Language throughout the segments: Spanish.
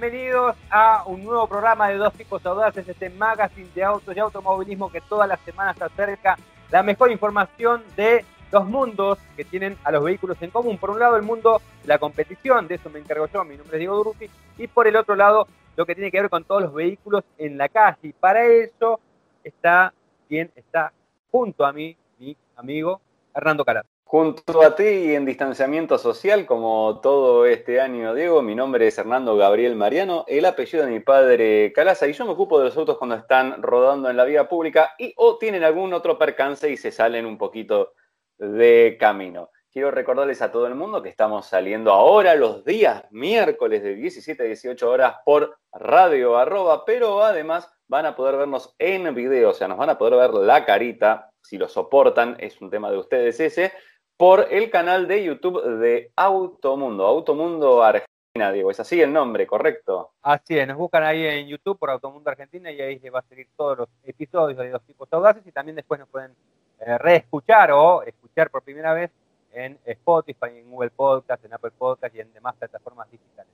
Bienvenidos a un nuevo programa de Dos Tipos Audaces, este magazine de autos y automovilismo que todas las semanas acerca la mejor información de dos mundos que tienen a los vehículos en común. Por un lado, el mundo la competición, de eso me encargo yo, mi nombre es Diego Durruti, y por el otro lado, lo que tiene que ver con todos los vehículos en la calle. Y para eso está quien está junto a mí, mi amigo Hernando Calar. Junto a ti y en distanciamiento social, como todo este año, Diego, mi nombre es Hernando Gabriel Mariano, el apellido de mi padre Calaza, y yo me ocupo de los autos cuando están rodando en la vía pública y o tienen algún otro percance y se salen un poquito de camino. Quiero recordarles a todo el mundo que estamos saliendo ahora los días miércoles de 17 a 18 horas por radio arroba, pero además van a poder vernos en video, o sea, nos van a poder ver la carita, si lo soportan, es un tema de ustedes ese, por el canal de YouTube de Automundo, Automundo Argentina, Diego. Es así el nombre, ¿correcto? Así es, nos buscan ahí en YouTube por Automundo Argentina y ahí les va a seguir todos los episodios de los tipos audaces y también después nos pueden eh, reescuchar o escuchar por primera vez en Spotify, en Google Podcast, en Apple Podcast y en demás plataformas digitales.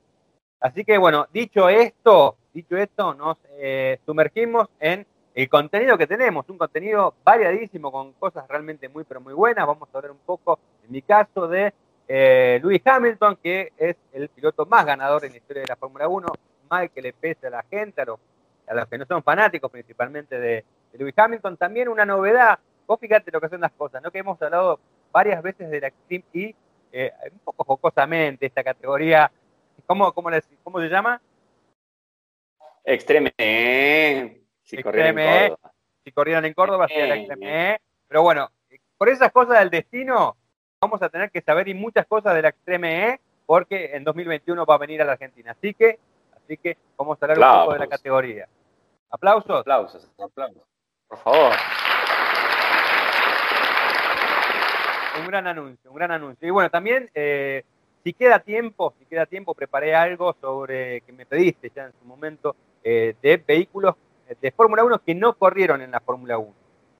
Así que bueno, dicho esto, dicho esto, nos eh, sumergimos en el contenido que tenemos, un contenido variadísimo con cosas realmente muy, pero muy buenas. Vamos a ver un poco, en mi caso, de eh, Lewis Hamilton, que es el piloto más ganador en la historia de la Fórmula 1, mal que le pese a la gente, a los, a los que no son fanáticos principalmente de, de Lewis Hamilton. También una novedad, vos fíjate lo que son las cosas, ¿no? Que hemos hablado varias veces de la Extreme y eh, un poco jocosamente esta categoría, ¿cómo, cómo, cómo se llama? Extreme. Si corrieran en Córdoba. Si corrieran en Córdoba, sería la Extreme E. Pero bueno, por esas cosas del destino, vamos a tener que saber y muchas cosas de la Extreme E, porque en 2021 va a venir a la Argentina. Así que, así que vamos a hablar un poco de la categoría. ¿Aplausos? Aplausos, aplausos. Por favor. Un gran anuncio, un gran anuncio. Y bueno, también, eh, si queda tiempo, si queda tiempo, preparé algo sobre que me pediste ya en su momento eh, de vehículos de Fórmula 1 que no corrieron en la Fórmula 1.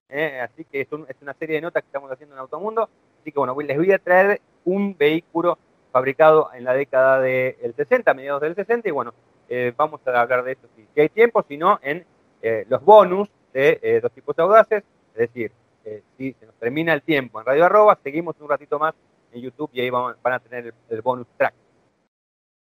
¿eh? Así que es, una serie de notas que estamos haciendo en Automundo. Así que bueno, les voy a traer un vehículo fabricado en la década del 60, mediados del 60, y bueno, eh, vamos a hablar de esto si, hay tiempo, si no, en eh, los bonus de dos tipos audaces, es decir, si se nos termina el tiempo en Radio Arroba, seguimos un ratito más en YouTube y ahí van, a tener el bonus track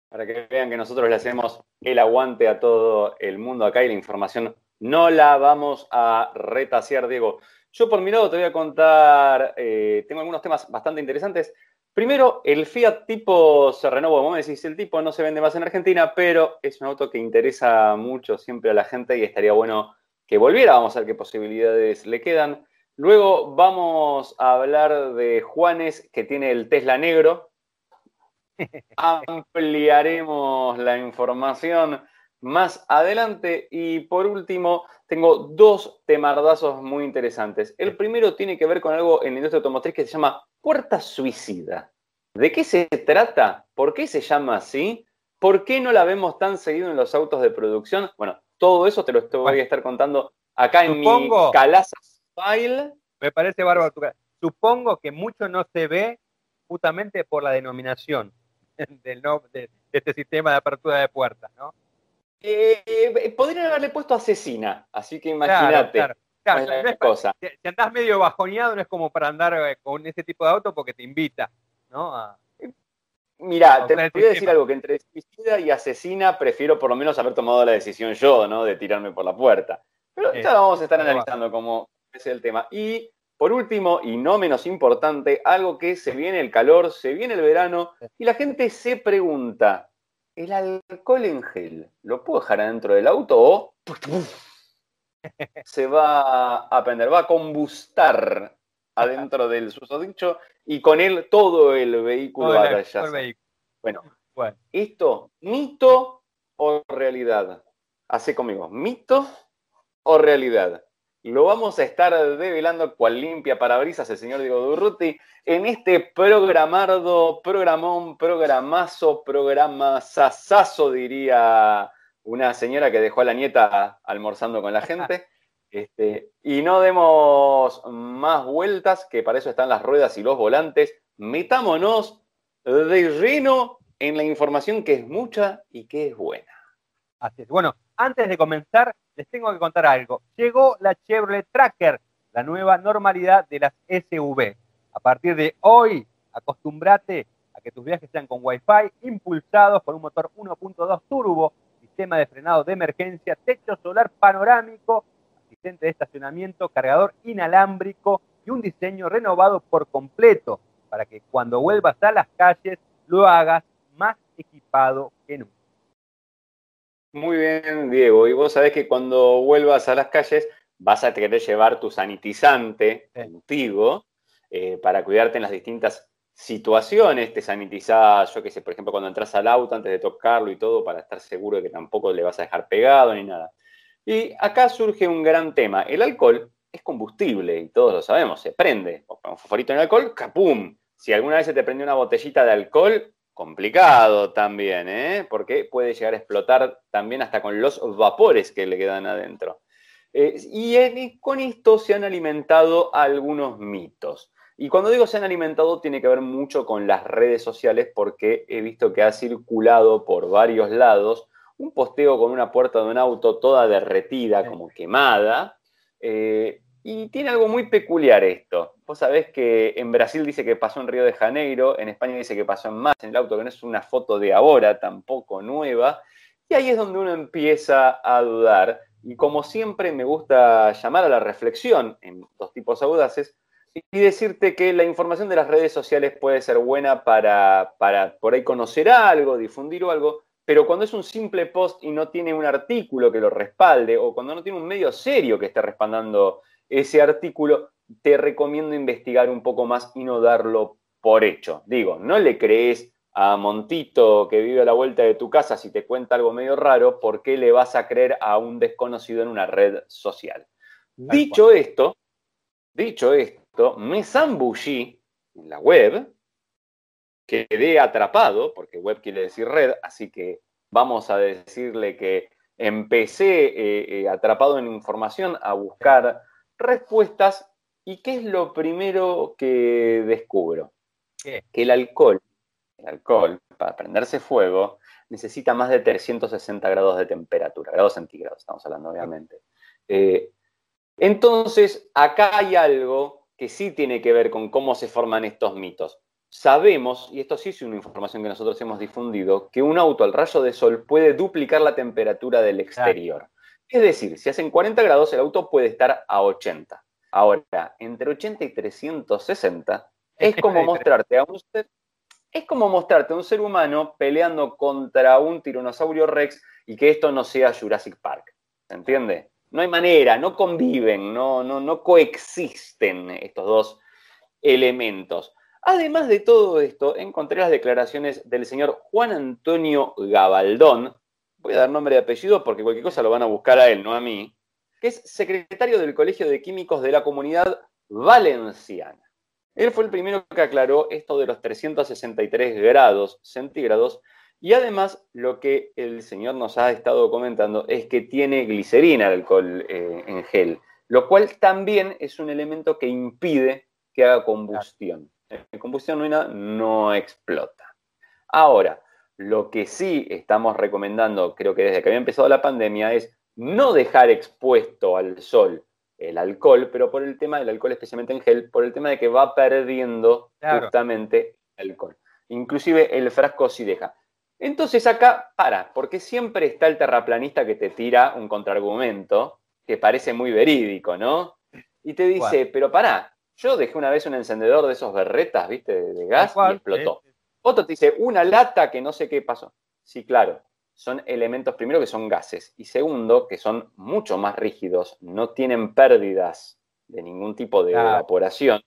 para que vean que nosotros le hacemos el aguante a todo el mundo acá y la información no la vamos a retasear, Diego. Yo por mi lado te voy a contar, eh, tengo algunos temas bastante interesantes. Primero, el Fiat Tipo se renovó. Vos me decís, el Tipo no se vende más en Argentina, pero es un auto que interesa mucho siempre a la gente y estaría bueno que volviera. Vamos a ver qué posibilidades le quedan. Luego vamos a hablar de Juanes, que tiene el Tesla negro, Ampliaremos la información más adelante. Y por último, tengo dos temardazos muy interesantes. El primero tiene que ver con algo en la industria automotriz que se llama puerta suicida. ¿De qué se trata? ¿Por qué se llama así? ¿Por qué no la vemos tan seguido en los autos de producción? Bueno, todo eso te lo voy a estar contando acá en mi Calaza File. Me parece bárbaro. Supongo que mucho no se ve justamente por la denominación. del, de, este sistema de apertura de puertas, ¿no? Eh, podrían haberle puesto asesina, así que imagínate. Claro, cosa. Si, andás medio bajoneado, no es como para andar eh, con ese tipo de auto porque te invita, ¿no? Mira, te voy a decir algo, que entre suicida y asesina prefiero por lo menos haber tomado la decisión yo, ¿no? De tirarme por la puerta. Pero ya vamos a estar analizando cómo es el tema. Y por último, y no menos importante, algo que se viene el calor, se viene el verano, y la gente se pregunta, ¿el alcohol en gel lo puedo dejar adentro del auto o se va a prender, va a combustar adentro del susodicho y con él todo el vehículo va a Bueno, bueno, esto, mito o realidad. Hace conmigo, mito o realidad. Lo vamos a estar develando cual limpia parabrisas el señor Diego Durruti en este programardo, programón, programazo, programazazazo, diría una señora que dejó a la nieta almorzando con la gente. Este, y no demos más vueltas, que para eso están las ruedas y los volantes. Metámonos de lleno en la información que es mucha y que es buena. Así es. Bueno, antes de comenzar, les tengo que contar algo. Llegó la Chevrolet Tracker, la nueva normalidad de las SUV. A partir de hoy, acostúmbrate a que tus viajes sean con Wi-Fi, impulsados por un motor 1.2 turbo, sistema de frenado de emergencia, techo solar panorámico, asistente de estacionamiento, cargador inalámbrico y un diseño renovado por completo para que cuando vuelvas a las calles lo hagas más equipado que nunca. Muy bien, Diego. Y vos sabés que cuando vuelvas a las calles vas a querer llevar tu sanitizante contigo eh, para cuidarte en las distintas situaciones. Te sanitizás, yo qué sé, por ejemplo, cuando entras al auto antes de tocarlo y todo, para estar seguro de que tampoco le vas a dejar pegado ni nada. Y acá surge un gran tema. El alcohol es combustible y todos lo sabemos, se prende. O un favorito en alcohol, ¡capum! Si alguna vez se te prende una botellita de alcohol, complicado también, ¿eh? porque puede llegar a explotar también hasta con los vapores que le quedan adentro. Eh, y con esto se han alimentado algunos mitos. Y cuando digo se han alimentado, tiene que ver mucho con las redes sociales, porque he visto que ha circulado por varios lados un posteo con una puerta de un auto toda derretida, como quemada, eh, y tiene algo muy peculiar esto. Vos sabés que en Brasil dice que pasó en Río de Janeiro, en España dice que pasó en más en el auto, que no es una foto de ahora, tampoco nueva. Y ahí es donde uno empieza a dudar. Y como siempre me gusta llamar a la reflexión en dos tipos audaces y decirte que la información de las redes sociales puede ser buena para, para por ahí conocer algo, difundir algo, pero cuando es un simple post y no tiene un artículo que lo respalde o cuando no tiene un medio serio que esté respaldando ese artículo, te recomiendo investigar un poco más y no darlo por hecho. Digo, no le crees a Montito que vive a la vuelta de tu casa si te cuenta algo medio raro, ¿por qué le vas a creer a un desconocido en una red social? Dicho esto, dicho esto, me zambullí en la web, quedé atrapado, porque web quiere decir red, así que vamos a decirle que empecé eh, eh, atrapado en información a buscar respuestas. ¿Y qué es lo primero que descubro? Que el alcohol, el alcohol, para prenderse fuego, necesita más de 360 grados de temperatura, grados centígrados, estamos hablando obviamente. Eh, entonces, acá hay algo que sí tiene que ver con cómo se forman estos mitos. Sabemos, y esto sí es una información que nosotros hemos difundido, que un auto al rayo de sol puede duplicar la temperatura del exterior. Es decir, si hacen 40 grados, el auto puede estar a 80. Ahora, entre 80 y 360 es como mostrarte a un ser, es como mostrarte a un ser humano peleando contra un tiranosaurio rex y que esto no sea Jurassic Park. ¿Se entiende? No hay manera, no conviven, no, no, no coexisten estos dos elementos. Además de todo esto, encontré las declaraciones del señor Juan Antonio Gabaldón, voy a dar nombre y apellido porque cualquier cosa lo van a buscar a él, no a mí, que es secretario del Colegio de Químicos de la Comunidad Valenciana. Él fue el primero que aclaró esto de los 363 grados centígrados y además lo que el señor nos ha estado comentando es que tiene glicerina el alcohol eh, en gel, lo cual también es un elemento que impide que haga combustión. En combustión no, no explota. Ahora, lo que sí estamos recomendando, creo que desde que había empezado la pandemia, es no dejar expuesto al sol el alcohol, pero por el tema del alcohol, especialmente en gel, por el tema de que va perdiendo justamente el alcohol. Inclusive el frasco sí deja. Entonces acá, para, porque siempre está el terraplanista que te tira un contraargumento que parece muy verídico, ¿no? Y te dice, pero pará, yo dejé una vez un encendedor de esos berretas, ¿viste? De, gas y explotó. Otro te dice, una lata que no sé qué pasó. Sí, claro, son elementos, primero, que son gases, y segundo, que son mucho más rígidos, no tienen pérdidas de ningún tipo de evaporación.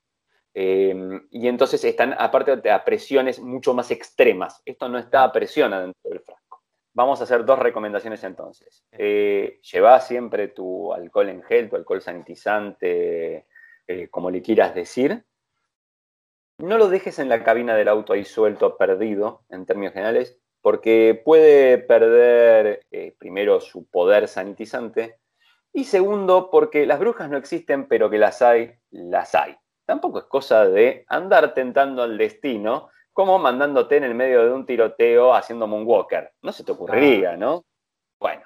Em, y entonces están, aparte, a presiones mucho más extremas. Esto no está a presión adentro del frasco. Vamos a hacer dos recomendaciones entonces. Eh, lleva siempre tu alcohol en gel, tu alcohol sanitizante, eh, como le quieras decir. No lo dejes en la cabina del auto ahí suelto, perdido, en términos generales, porque puede perder, eh, primero, su poder sanitizante, y segundo, porque las brujas no existen, pero que las hay, las hay. Tampoco es cosa de andar tentando al destino, como mandándote en el medio de un tiroteo haciendo moonwalker. No se te ocurriría, ¿no? Bueno,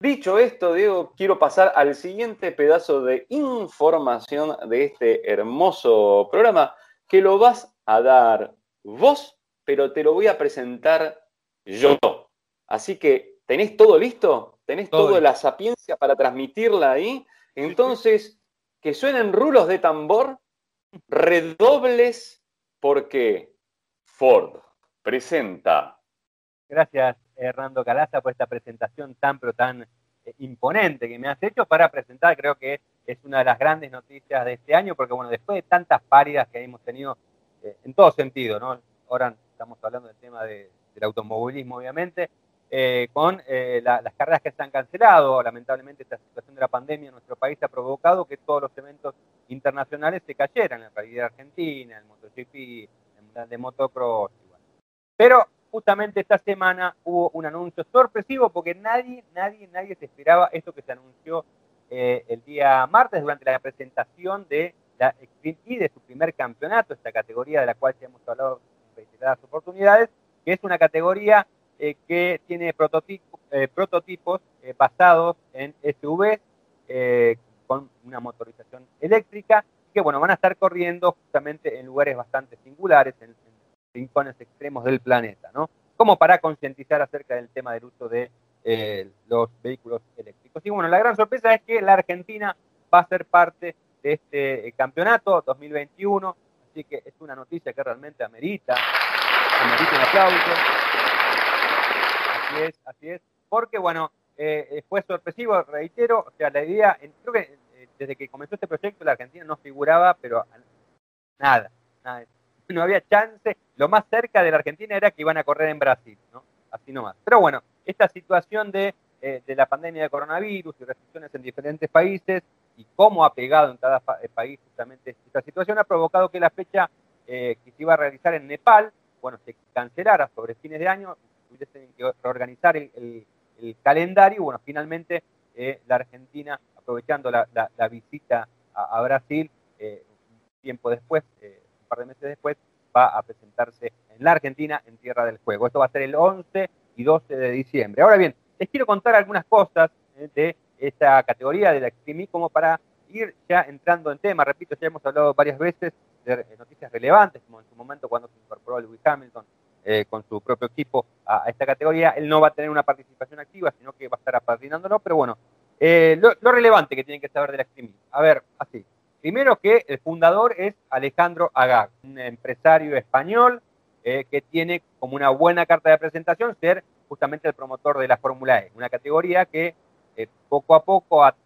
dicho esto, Diego, quiero pasar al siguiente pedazo de información de este hermoso programa que lo vas a dar vos, pero te lo voy a presentar yo. Así que, ¿tenés todo listo? ¿Tenés toda la sapiencia para transmitirla ahí? Entonces, que suenen rulos de tambor, redobles, porque Ford presenta. Gracias, Hernando Calaza, por esta presentación tan, pero tan eh, imponente que me has hecho para presentar, creo que es una de las grandes noticias de este año, porque bueno, después de tantas páridas que hemos tenido eh, en todo sentido, ¿no? Ahora estamos hablando del tema del automovilismo, obviamente, eh, con las carreras que se han cancelado. Lamentablemente, esta situación de la pandemia en nuestro país ha provocado que todos los eventos internacionales se cayeran, la realidad argentina, el MotoGP, el de Motocross. Pero justamente esta semana hubo un anuncio sorpresivo porque nadie, nadie, nadie se esperaba esto que se anunció eh, el día martes durante la presentación de la Extreme E de su primer campeonato, esta categoría de la cual ya hemos hablado en reiteradas oportunidades, que es una categoría eh, que tiene eh, prototipos basados en SUVs con una motorización eléctrica, que bueno, van a estar corriendo justamente en lugares bastante singulares, en, rincones extremos del planeta, ¿no? Como para concientizar acerca del tema del uso de eh, los vehículos eléctricos. Y bueno, la gran sorpresa es que la Argentina va a ser parte de este eh, campeonato 2021, así que es una noticia que realmente amerita, amerita un aplauso. Así es, así es, porque bueno, eh, fue sorpresivo, reitero, o sea, la idea, creo que desde que comenzó este proyecto la Argentina no figuraba, pero nada, nada no había chance. Lo más cerca de la Argentina era que iban a correr en Brasil, ¿no? Así nomás. Pero bueno, esta situación de, eh, la pandemia de coronavirus y restricciones en diferentes países y cómo ha pegado en cada eh, país justamente esta situación ha provocado que la fecha eh, que se iba a realizar en Nepal, bueno, se cancelara sobre fines de año, tuviesen que reorganizar el, calendario y bueno, finalmente la Argentina, aprovechando la, visita a, a Brasil, tiempo después, par de meses después, va a presentarse en la Argentina en Tierra del Juego. Esto va a ser el 11 y 12 de diciembre. Ahora bien, les quiero contar algunas cosas eh, de esta categoría de la Extreme como para ir ya entrando en tema. Repito, ya hemos hablado varias veces de eh, noticias relevantes, como en su momento cuando se incorporó Lewis Hamilton eh, con su propio equipo a, esta categoría. Él no va a tener una participación activa, sino que va a estar apadrinándolo, pero bueno, lo, lo, relevante que tienen que saber de la Extreme. A ver, así. Primero que el fundador es Alejandro Agag, un empresario español eh, que tiene como una buena carta de presentación ser justamente el promotor de la Fórmula E, una categoría que eh, poco a poco, ha,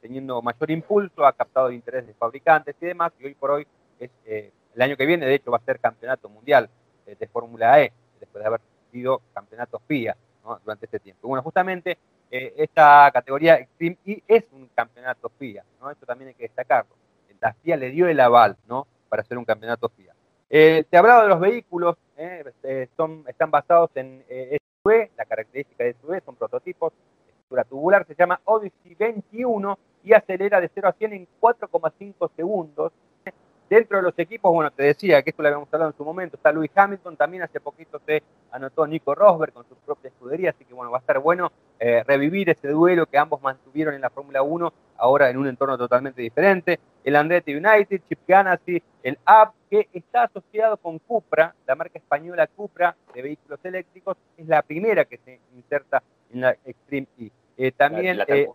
teniendo mayor impulso, ha captado el interés de fabricantes y demás, y hoy por hoy es, eh, el año que viene, de hecho, va a ser campeonato mundial de Fórmula E, después de haber sido campeonato FIA durante este tiempo. Bueno, justamente esta categoría Extreme E es un campeonato FIA, ¿no? esto también hay que destacarlo la FIA le dio el aval, ¿no? Para hacer un campeonato FIA. Eh, te hablaba de los vehículos, ¿eh? Este, son, están basados en eh, SUV, la característica de SUV son prototipos, estructura tubular, se llama Odyssey 21 y acelera de 0 a 100 en 4,5 segundos. Dentro de los equipos, bueno, te decía que esto lo habíamos hablado en su momento, está Lewis Hamilton, también hace poquito se anotó Nico Rosberg con su propia escudería, así que bueno, va a estar bueno eh, revivir ese duelo que ambos mantuvieron en la Fórmula 1, ahora en un entorno totalmente diferente. El Andretti United, Chip Ganassi, el App, que está asociado con Cupra, la marca española Cupra de vehículos eléctricos, es la primera que se inserta en la Extreme E. Eh, también, la, eh,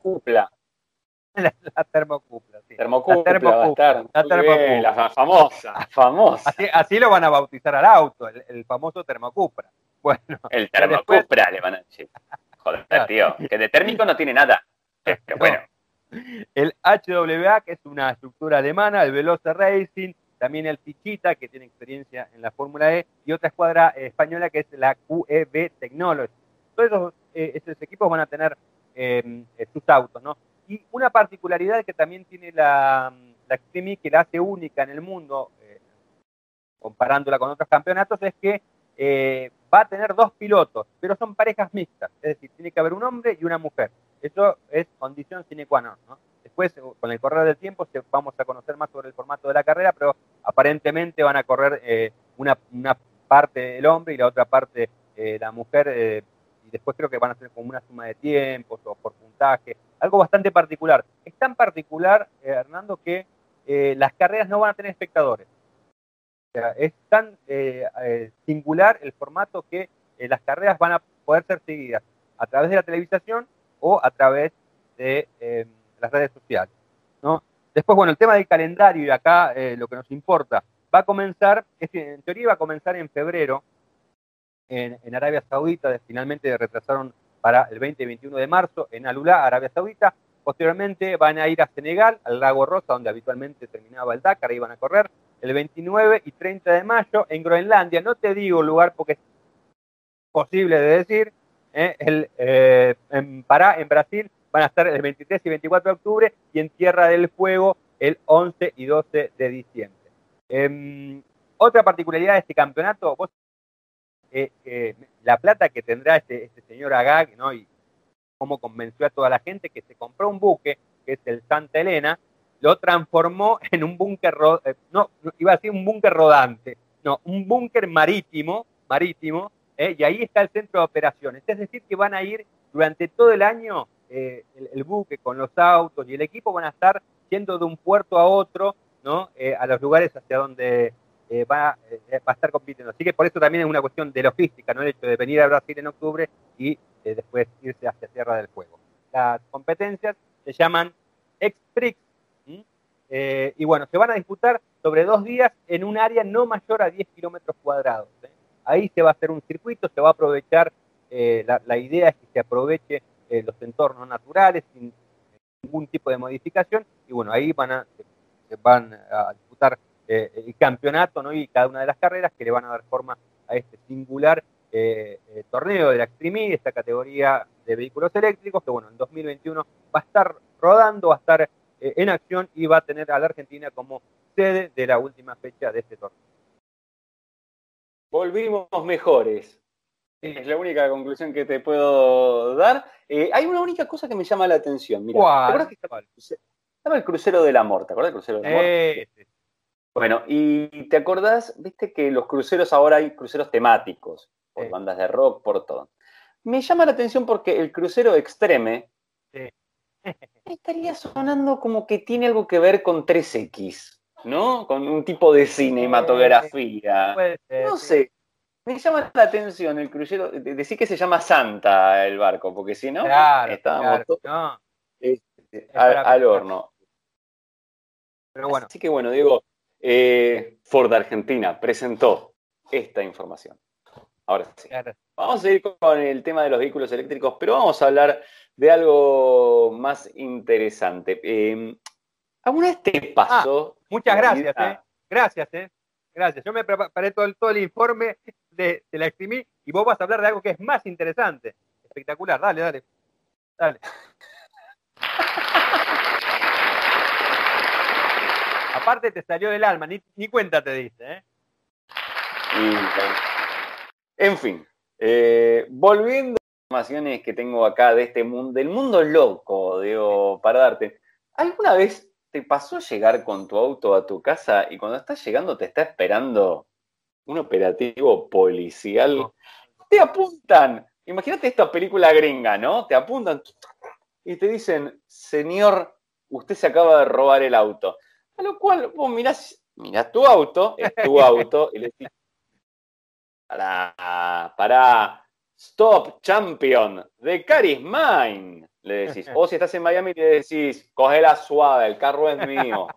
La, termocupla, sí. Termocupla, la termocupla. La, termocupla. la famosa, famosa. Así, lo van a bautizar al auto, el, famoso termocupra. Bueno, el termocupra le van a decir. Joder, tío, que de térmico no tiene nada. Pero bueno. El HWA, que es una estructura alemana, el Veloce Racing, también el Fichita, que tiene experiencia en la Fórmula E, y otra escuadra eh, española que es la QEB Technology. Todos esos, eh, esos equipos van a tener eh, sus autos, ¿no? Y una particularidad que también tiene la, la Extreme que la hace única en el mundo, eh, comparándola con otros campeonatos, es que eh, va a tener dos pilotos, pero son parejas mixtas, es decir, tiene que haber un hombre y una mujer. Eso es condición sine qua non. ¿no? Después, con el correr del tiempo, vamos a conocer más sobre el formato de la carrera, pero aparentemente van a correr eh, una, una, parte el hombre y la otra parte la mujer y después creo que van a ser como una suma de tiempos o por puntaje, algo bastante particular. Es tan particular, eh, Hernando, que eh, las carreras no van a tener espectadores. O sea, es tan eh, singular el formato que las carreras van a poder ser seguidas a través de la televisación o a través de las redes sociales. Después, bueno, el tema del calendario y acá lo que nos importa, va a comenzar, en teoría va a comenzar en febrero, en, Arabia Saudita, finalmente retrasaron para el 20 y 21 de marzo en Alulá, Arabia Saudita. Posteriormente van a ir a Senegal, al Lago Rosa, donde habitualmente terminaba el Dakar, iban a correr el 29 y 30 de mayo en Groenlandia. No te digo lugar porque es posible de decir. ¿eh? Eh, en Pará, en Brasil, van a estar el 23 y 24 de octubre y en Tierra del Fuego el 11 y 12 de diciembre. Em, otra particularidad de este campeonato, vos la plata que tendrá este, este señor Agag, ¿no? Y cómo convenció a toda la gente que se compró un buque, que es el Santa Elena, lo transformó en un búnker, eh, no, iba a decir un búnker rodante, no, un búnker marítimo, marítimo, ¿eh? y ahí está el centro de operaciones. Es decir, que van a ir durante todo el año eh, el, buque con los autos y el equipo van a estar yendo de un puerto a otro, ¿no? a los lugares hacia donde eh, va, eh, va, a estar compitiendo. Así que por eso también es una cuestión de logística, ¿no? El hecho de venir a Brasil en octubre y eh, después irse hacia Tierra del Fuego. Las competencias se llaman X-Prix y bueno, se van a disputar sobre dos días en un área no mayor a 10 kilómetros cuadrados. Ahí se va a hacer un circuito, se va a aprovechar, la, idea es que se aproveche los entornos naturales sin ningún tipo de modificación y bueno, ahí van a disputar eh, el campeonato ¿no? y cada una de las carreras que le van a dar forma a este singular eh, eh, torneo de la Extreme, esta categoría de vehículos eléctricos, que bueno, en 2021 va a estar rodando, va a estar en acción y va a tener a la Argentina como sede de la última fecha de este torneo. Volvimos mejores. Es la única conclusión que te puedo dar. hay una única cosa que me llama la atención. Mira, ¿te acuerdas que estaba, el crucero del amor? ¿Te acuerdas del crucero del amor? Bueno, y te acordás, viste que los cruceros ahora hay cruceros temáticos, por bandas de rock, por todo. Me llama la atención porque el crucero Extreme estaría sonando como que tiene algo que ver con 3X, ¿no? Con un tipo de cinematografía. no sé. Me llama la atención el crucero, decir que se llama Santa el barco, porque si no, estábamos todos este, al, horno. Pero bueno. Así que bueno, digo, eh, Ford Argentina presentó esta información. Ahora sí. Vamos a ir con el tema de los vehículos eléctricos, pero vamos a hablar de algo más interesante. Eh, ¿Alguna vez te pasó? Ah, muchas gracias, eh. Gracias, eh. Gracias. Yo me preparé todo el, todo el informe de, de la Extreme y vos vas a hablar de algo que es más interesante. Espectacular. Dale, dale. Dale. Aparte te salió del alma, ni, cuenta te diste, ¿eh? en fin, eh, volviendo a las informaciones que tengo acá de este mundo, del mundo loco, digo, para darte. ¿Alguna vez te pasó llegar con tu auto a tu casa y cuando estás llegando te está esperando un operativo policial? Te apuntan. Imagínate esta película gringa, ¿no? Te apuntan y te dicen, señor, usted se acaba de robar el auto. A lo cual vos mirás, tu auto, es tu auto, y le decís, para, para, stop, champion, the car is mine, le decís. O si estás en Miami le decís, la suave, el carro es mío.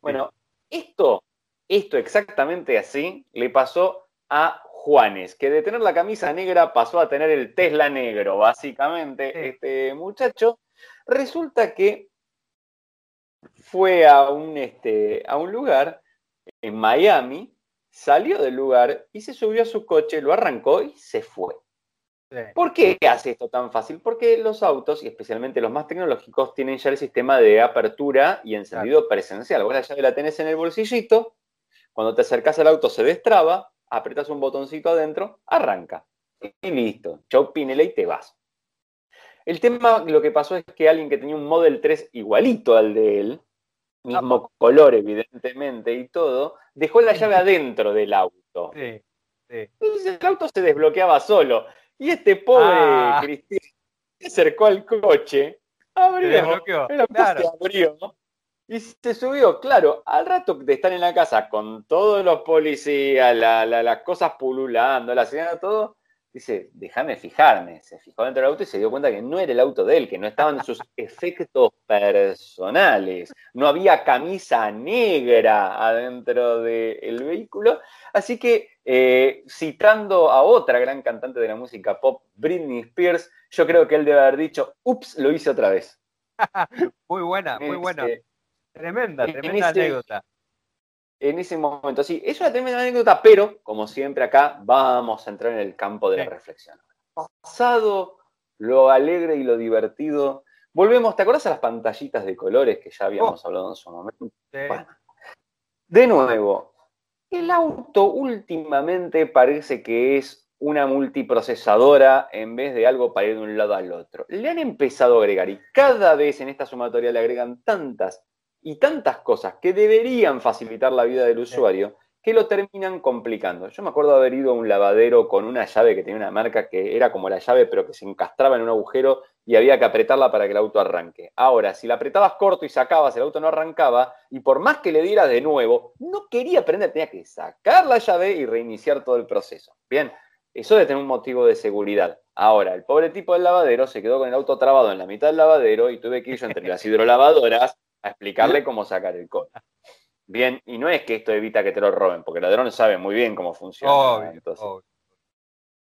Bueno, esto, esto exactamente así le pasó a Juanes, que de tener la camisa negra pasó a tener el Tesla negro, básicamente, este muchacho. Resulta que fue a un, este, a un lugar en Miami, salió del lugar y se subió a su coche, lo arrancó y se fue. ¿Por qué hace esto tan fácil? Porque los autos, y especialmente los más tecnológicos, tienen ya el sistema de apertura y encendido presencial. Vos la llave la tenés en el bolsillito, cuando te acercás al auto se destraba, apretas un botoncito adentro, arranca. Y listo, chau pinela y te vas. El tema, lo que pasó es que alguien que tenía un Model 3 igualito al de él, mismo color evidentemente y todo, dejó la llave adentro del auto. Sí, sí. Entonces el auto se desbloqueaba solo. Y este pobre ah. Se acercó al coche, abrió, abrió y se subió. Claro, al rato de estar en la casa con todos los policías, las cosas pululando, la señora, todo, dice, déjame fijarme. Se fijó dentro del auto y se dio cuenta que no era el auto de él, que no estaban sus efectos personales. No había camisa negra adentro del vehículo. Así que, eh, citando a otra gran cantante de la música pop, Britney Spears, yo creo que él debe haber dicho, ups, lo hice otra vez. muy buena, muy buena. Este, tremenda, tremenda anécdota en ese momento. Sí, es una tremenda anécdota, pero como siempre acá vamos a entrar en el campo de la reflexión. Pasado lo alegre y lo divertido, volvemos, ¿te acuerdas a las pantallitas de colores que ya habíamos oh. hablado en su momento? de nuevo, el auto últimamente parece que es una multiprocesadora en vez de algo para ir de un lado al otro. Le han empezado a agregar y cada vez en esta sumatoria le agregan tantas y tantas cosas que deberían facilitar la vida del usuario que lo terminan complicando. Yo me acuerdo haber ido a un lavadero con una llave que tenía una marca que era como la llave pero que se encastraba en un agujero y había que apretarla para que el auto arranque. Ahora, si la apretabas corto y sacabas, el auto no arrancaba y por más que le dieras de nuevo, no quería prender, tenía que sacar la llave y reiniciar todo el proceso. Bien, eso de tener un motivo de seguridad. Ahora, el pobre tipo del lavadero se quedó con el auto trabado en la mitad del lavadero y tuve que ir yo entre las hidrolavadoras a explicarle cómo sacar el código. Bien, y no es que esto evita que te lo roben, porque el ladrón sabe muy bien cómo funciona.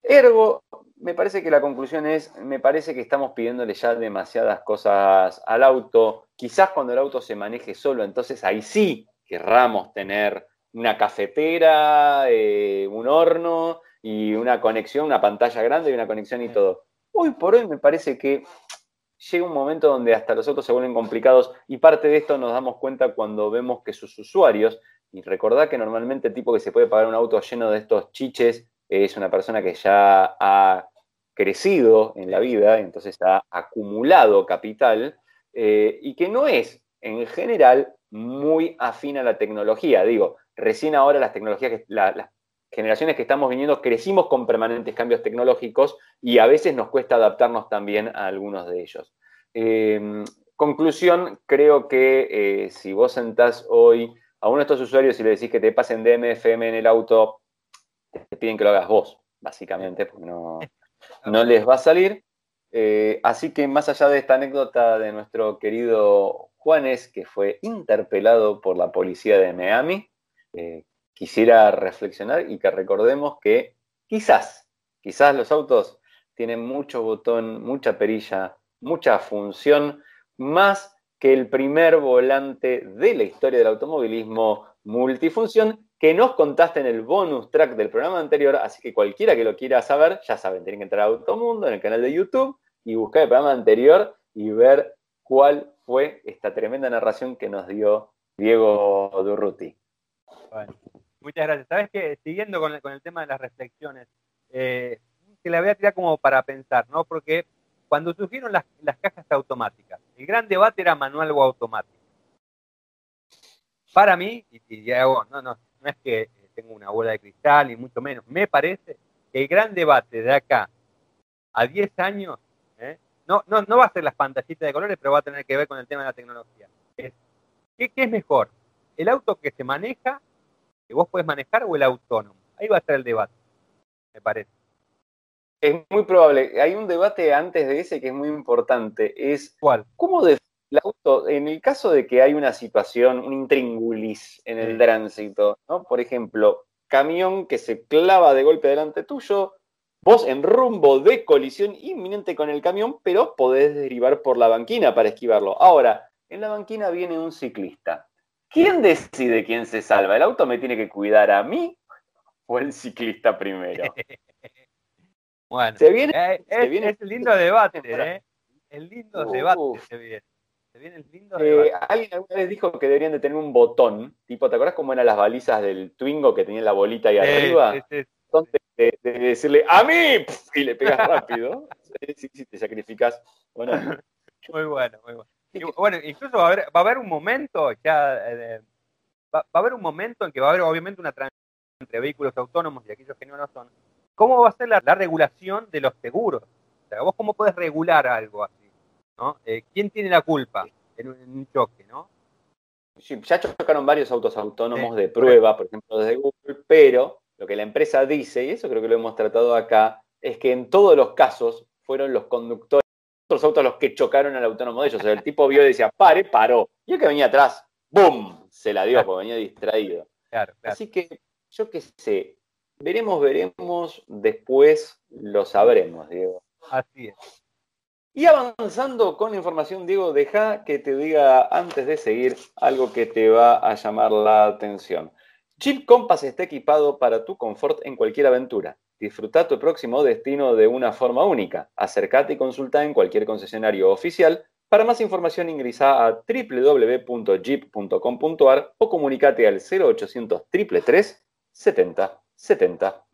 Ergo, me parece que la conclusión es, me parece que estamos pidiéndole ya demasiadas cosas al auto. Quizás cuando el auto se maneje solo, entonces ahí sí querramos tener una cafetera, eh, un horno y una conexión, una pantalla grande y una conexión y todo. Hoy por hoy me parece que llega un momento donde hasta los autos se vuelven complicados y parte de esto nos damos cuenta cuando vemos que sus usuarios, y recordad que normalmente el tipo que se puede pagar un auto lleno de estos chiches es una persona que ya ha crecido en la vida, entonces ha acumulado capital eh, y que no es en general muy afín a la tecnología. Digo, recién ahora las tecnologías, que, las generaciones que estamos viniendo crecimos con permanentes cambios tecnológicos y a veces nos cuesta adaptarnos también a algunos de ellos. Em, conclusión, creo que eh, si vos sentás hoy a uno de estos usuarios y le decís que te pasen DMFM en el auto, te piden que lo hagas vos, básicamente, porque no, no les va a salir. Eh, así que más allá de esta anécdota de nuestro querido Juanes, que fue interpelado por la policía de Miami, eh, quisiera reflexionar y que recordemos que quizás, quizás los autos tienen mucho botón, mucha perilla, mucha función, más que el primer volante de la historia del automovilismo multifunción que nos contaste en el bonus track del programa anterior, así que cualquiera que lo quiera saber, ya saben, tienen que entrar a Automundo en el canal de YouTube y buscar el programa anterior y ver cuál fue esta tremenda narración que nos dio Diego Durruti. Muchas gracias. Sabes que siguiendo con el, tema de las reflexiones, eh, que la voy a tirar como para pensar, ¿no? Porque cuando surgieron las, cajas automáticas, el gran debate era manual o automático. Para mí, y, no, no, no es que eh, tengo una bola de cristal, ni mucho menos, me parece que el gran debate de acá a 10 años, ¿eh? no, no, no va a ser las pantallitas de colores, pero va a tener que ver con el tema de la tecnología. ¿qué, ¿Qué es mejor? ¿El auto que se maneja que vos puedes manejar o el autónomo. Ahí va a estar el debate, me parece. Es muy probable. Hay un debate antes de ese que es muy importante. Es ¿Cuál? ¿Cómo el auto, en el caso de que hay una situación, un intríngulis en el tránsito, ¿no? Por ejemplo, camión que se clava de golpe delante tuyo, vos en rumbo de colisión inminente con el camión, pero podés derivar por la banquina para esquivarlo. Ahora, en la banquina viene un ciclista. ¿Quién decide quién se salva? ¿El auto me tiene que cuidar a mí o el ciclista primero? bueno, se viene, eh, es, viene el lindo debate, ¿eh? El lindo debate se viene. Se viene el lindo eh, debate. Alguien alguna vez dijo que deberían de tener un botón, tipo, ¿te acuerdas cómo eran las balizas del Twingo que tenía la bolita ahí arriba? Entonces, de, decirle ¡A mí! y le pegas rápido. sí, sí, te sacrificas. Bueno. Muy bueno, muy bueno bueno, incluso va a haber, va a haber un momento, ya, eh, va, a haber un momento en que va a haber obviamente una transición entre vehículos autónomos y aquellos que no lo son, ¿cómo va a ser la, regulación de los seguros? O sea, vos cómo puedes regular algo así, ¿no? Eh, ¿Quién tiene la culpa en un, choque, no? Sí, ya chocaron varios autos autónomos de prueba, por ejemplo, desde Google, pero lo que la empresa dice, y eso creo que lo hemos tratado acá, es que en todos los casos fueron los conductores otros autos los que chocaron al autónomo de ellos. O sea, el tipo vio y decía, pare, paró. Y el que venía atrás, ¡boom! Se la dio porque venía distraído. Así que, yo qué sé, veremos, veremos, después lo sabremos, Diego. Así es. Y avanzando con la información, Diego, deja que te diga antes de seguir algo que te va a llamar la atención. Jeep Compass está equipado para tu confort en cualquier aventura. Disfruta tu próximo destino de una forma única. Acercate y consulta en cualquier concesionario oficial. Para más información ingresa a www.jeep.com.ar o comunicate al 0800 333 70 70.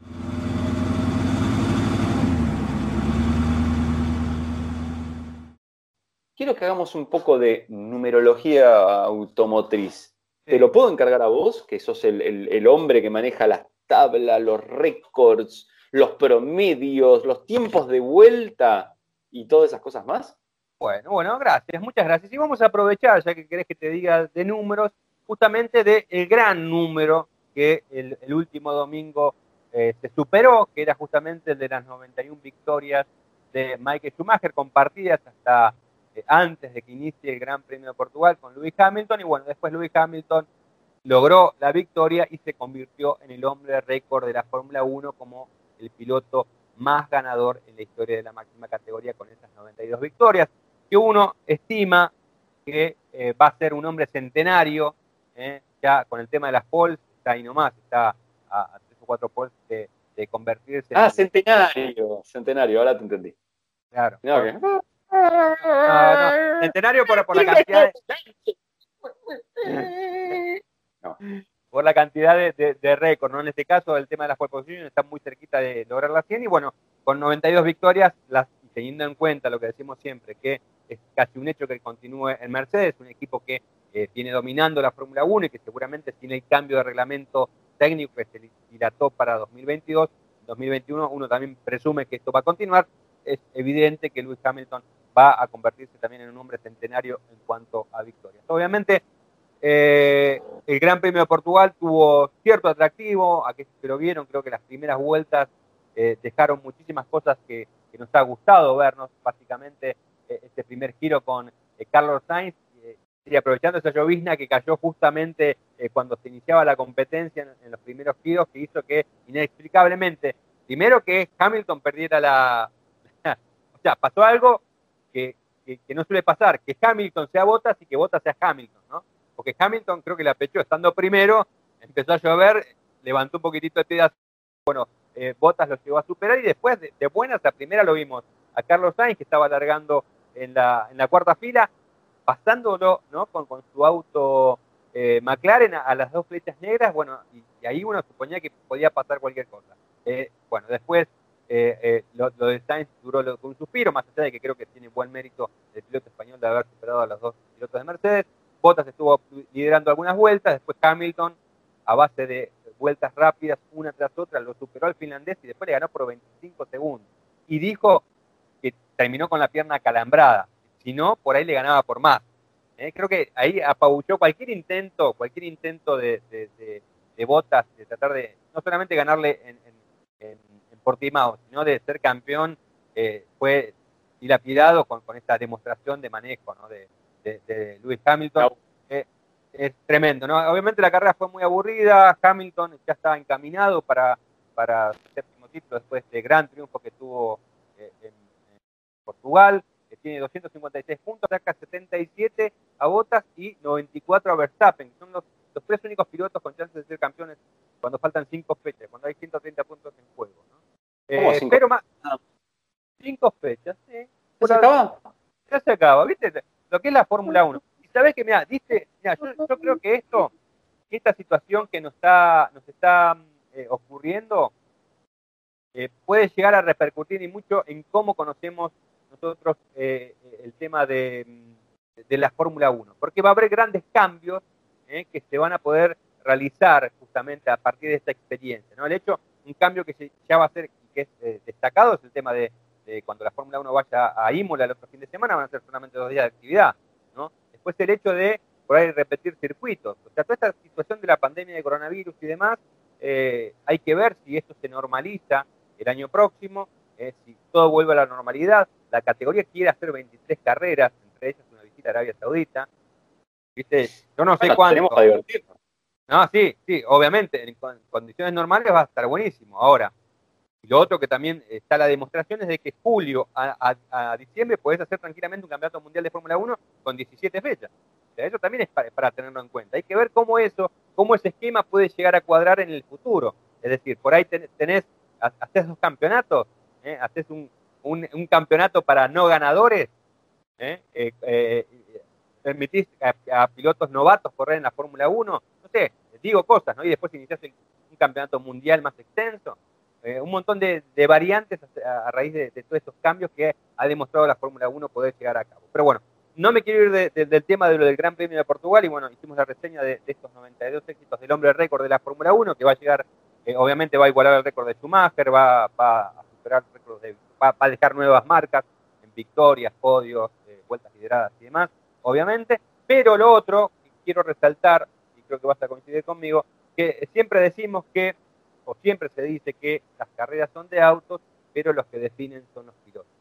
Quiero que hagamos un poco de numerología automotriz. ¿Te lo puedo encargar a vos, que sos el, hombre que maneja las tablas, los récords, los promedios, los tiempos de vuelta y todas esas cosas más? Bueno, bueno, gracias, muchas gracias. Y vamos a aprovechar, ya que querés que te diga de números, justamente del el gran número que el, último domingo eh, se superó, que era justamente el de las 91 victorias de Michael Schumacher, compartidas hasta eh, antes de que inicie el Gran Premio de Portugal con Lewis Hamilton y bueno, después Lewis Hamilton logró la victoria y se convirtió en el hombre récord de la Fórmula 1 como el piloto más ganador en la historia de la máxima categoría con esas 92 victorias, que uno estima que eh, va a ser un hombre centenario, eh, ya con el tema de las poles, está ahí nomás, está a, tres o cuatro poles de, convertirse. Ah, centenario, centenario, ahora te entendí. Claro. No, Centenario por, por la cantidad de... Por la cantidad de, de, récord, ¿no? En este caso, el tema de las pole position está muy cerquita de lograr las 100 y bueno, con 92 victorias, las, teniendo en cuenta lo que decimos siempre, que es casi un hecho que continúe en Mercedes, un equipo que eh, viene dominando la Fórmula 1 y que seguramente tiene el cambio de reglamento técnico que se dilató para 2022, 2021 uno también presume que esto va a continuar, es evidente que Lewis Hamilton va a convertirse también en un hombre centenario en cuanto a victorias. Obviamente, eh, el Gran Premio de Portugal tuvo cierto atractivo, a que lo vieron, creo que las primeras vueltas eh, dejaron muchísimas cosas que, nos ha gustado vernos, básicamente eh, este primer giro con Carlos Sainz, y aprovechando esa llovizna que cayó justamente cuando se iniciaba la competencia en, los primeros giros, que hizo que inexplicablemente, primero que Hamilton perdiera la... o sea, pasó algo que, no suele pasar, que Hamilton sea Bottas y que Bottas sea Hamilton. Porque Hamilton creo que la pechó estando primero, empezó a llover, levantó un poquitito de pie, bueno, eh, Bottas lo llegó a superar y después de, buenas a primera lo vimos a Carlos Sainz que estaba alargando en la, en la cuarta fila, pasándolo con, su auto eh, McLaren a, las dos flechas negras, bueno, y, ahí uno suponía que podía pasar cualquier cosa. Eh, bueno, después lo, de Sainz duró con un suspiro, más allá de que creo que tiene buen mérito el piloto español de haber superado a los dos pilotos de Mercedes. Bottas estuvo liderando algunas vueltas, después Hamilton, a base de vueltas rápidas, una tras otra, lo superó al finlandés y después le ganó por 25 segundos. Y dijo que terminó con la pierna calambrada, si no, por ahí le ganaba por más. Eh, creo que ahí apabulló cualquier intento, cualquier intento de, de, de, tratar de no solamente ganarle en Portimao, sino de ser campeón, eh, fue dilapidado con, con esta demostración de manejo ¿no? De, Lewis Hamilton. Eh, es tremendo, ¿no? Obviamente la carrera fue muy aburrida, Hamilton ya estaba encaminado para, para el séptimo título después de gran triunfo que tuvo eh, en, Portugal, que tiene 256 puntos, saca 77 a Bottas y 94 a Verstappen, son los, los tres únicos pilotos con chances de ser campeones cuando faltan cinco fechas, cuando hay 130 puntos en juego. ¿no? Eh, pero más. Cinco fechas, sí. ¿Ya se acaba? Ya se acaba, ¿viste? Lo que es la Fórmula 1. Y sabes que, mira, dice, mira, yo, creo que esto, esta situación que nos está, nos está eh, ocurriendo, eh, puede llegar a repercutir y mucho en cómo conocemos nosotros el tema de, de la Fórmula 1. Porque va a haber grandes cambios que se van a poder realizar justamente a partir de esta experiencia. ¿no? El hecho, un cambio que ya va a ser que es eh, destacado es el tema de, cuando la Fórmula 1 vaya a Imola el otro fin de semana, van a ser solamente dos días de actividad. ¿no? Después el hecho de por ahí repetir circuitos. O sea, toda esta situación de la pandemia de coronavirus y demás, eh, hay que ver si esto se normaliza el año próximo, eh, si todo vuelve a la normalidad. La categoría quiere hacer 23 carreras, entre ellas una visita a Arabia Saudita. ¿Viste? Yo no sé cuánto. No, sí, sí, obviamente, en condiciones normales va a estar buenísimo. Ahora, y lo otro que también está la demostración es de que julio a, diciembre puedes hacer tranquilamente un campeonato mundial de Fórmula 1 con 17 fechas. eso también es para, tenerlo en cuenta. Hay que ver cómo eso, cómo ese esquema puede llegar a cuadrar en el futuro. Es decir, por ahí tenés, haces dos campeonatos, ¿eh? haces un, campeonato para no ganadores, ¿eh? Eh, permitís a, pilotos novatos correr en la Fórmula 1, no sé, digo cosas, ¿no? Y después iniciás un campeonato mundial más extenso. Eh, un montón de, variantes a, raíz de, todos estos cambios que ha demostrado la Fórmula 1 poder llegar a cabo. Pero bueno, no me quiero ir del tema de lo del Gran Premio de Portugal y bueno, hicimos la reseña de, estos 92 éxitos del hombre récord de la Fórmula 1 que va a llegar, eh, obviamente va a igualar el récord de Schumacher, va, a superar el récord de, va, a dejar nuevas marcas en victorias, podios, eh, vueltas lideradas y demás, obviamente. Pero lo otro quiero resaltar, y creo que vas a coincidir conmigo, que siempre decimos que o siempre se dice que las carreras son de autos, pero los que definen son los pilotos.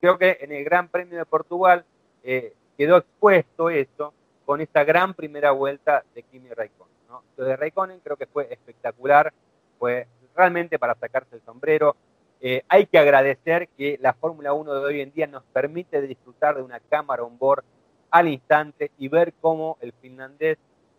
Creo que en el Gran Premio de Portugal eh, quedó expuesto eso con esta gran primera vuelta de Kimi Raikkonen. Lo de Raikkonen creo que fue espectacular, fue realmente para sacarse el sombrero. Eh, hay que agradecer que la Fórmula 1 de hoy en día nos permite disfrutar de una cámara on board al instante y ver cómo el finlandés,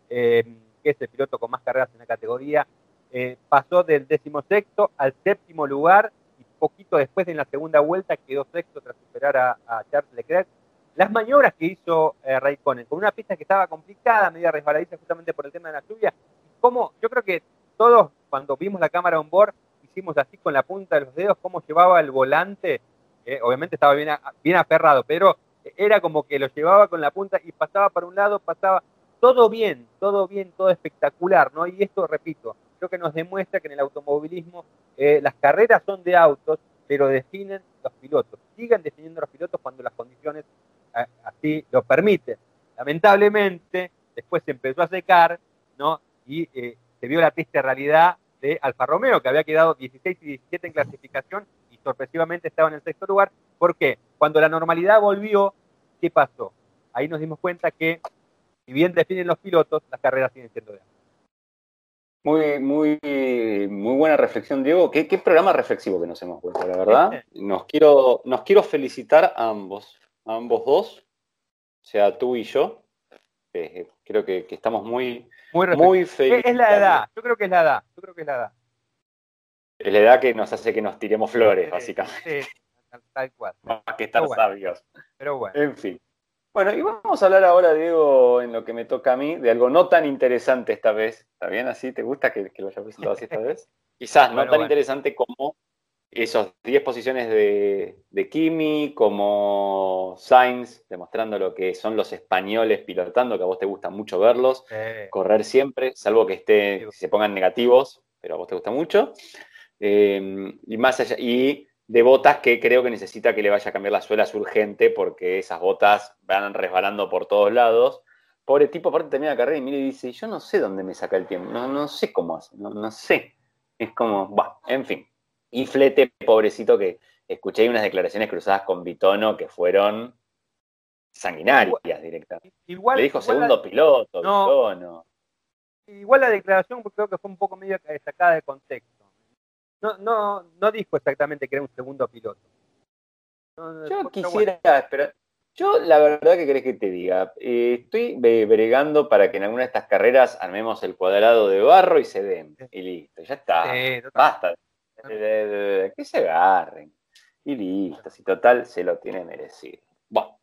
eh, que es el piloto con más carreras en la categoría, eh, pasó del decimosexto al séptimo lugar y poquito después en la segunda vuelta quedó sexto tras superar a, Charles Leclerc. Las maniobras que hizo eh, Raikkonen con una pista que estaba complicada, media resbaladiza justamente por el tema de la lluvia, como yo creo que todos cuando vimos la cámara on board hicimos así con la punta de los dedos cómo llevaba el volante, eh, obviamente estaba bien, bien aferrado, pero era como que lo llevaba con la punta y pasaba para un lado, pasaba todo bien, todo bien, todo espectacular, ¿no? Y esto, repito, creo que nos demuestra que en el automovilismo eh, las carreras son de autos, pero definen los pilotos. Sigan definiendo los pilotos cuando las condiciones así lo permiten. Lamentablemente, después se empezó a secar, ¿no? Y eh, se vio la triste realidad de Alfa Romeo, que había quedado 16 y 17 en clasificación y sorpresivamente estaba en el sexto lugar. ¿Por qué? Cuando la normalidad volvió, ¿qué pasó? Ahí nos dimos cuenta que, si bien definen los pilotos, las carreras siguen siendo de autos. Muy, muy, muy buena reflexión, Diego. ¿Qué, programa reflexivo que nos hemos vuelto, la verdad. Nos quiero, nos quiero felicitar a ambos, a ambos dos, o sea, tú y yo. Eh, creo que, estamos muy, muy, felices. Es la edad, yo creo que es la edad, yo creo que es la edad. Es la edad que nos hace que nos tiremos flores, básicamente. Sí, tal cual. Más que estar sabios. Pero bueno. En fin. Bueno, y vamos a hablar ahora, Diego, en lo que me toca a mí, de algo no tan interesante esta vez. ¿Está bien así? ¿Te gusta que, lo haya presentado así esta vez? Quizás no tan interesante como esos 10 posiciones de, Kimi, como Sainz, demostrando lo que son los españoles pilotando, que a vos te gusta mucho verlos, correr siempre, salvo que esté, se pongan negativos, pero a vos te gusta mucho. Eh, y más allá, y de botas que creo que necesita que le vaya a cambiar las suelas urgente porque esas botas van resbalando por todos lados. Pobre tipo, aparte termina la carrera y mira y dice, yo no sé dónde me saca el tiempo, no, no sé cómo hace, no, no sé. Es como, bueno, en fin. Y Flete, pobrecito, que escuché unas declaraciones cruzadas con Bitono que fueron sanguinarias directamente. Igual, Le dijo segundo piloto, Bitono. Igual la declaración creo que fue un poco medio sacada de contexto no, no, no dijo exactamente que era un segundo piloto. yo quisiera esperar. Yo la verdad que querés que te diga, eh, estoy bregando para que en alguna de estas carreras armemos el cuadrado de barro y se den. Y listo, ya está. Basta. que se agarren. Y listo, si total se lo tiene merecido. Bueno,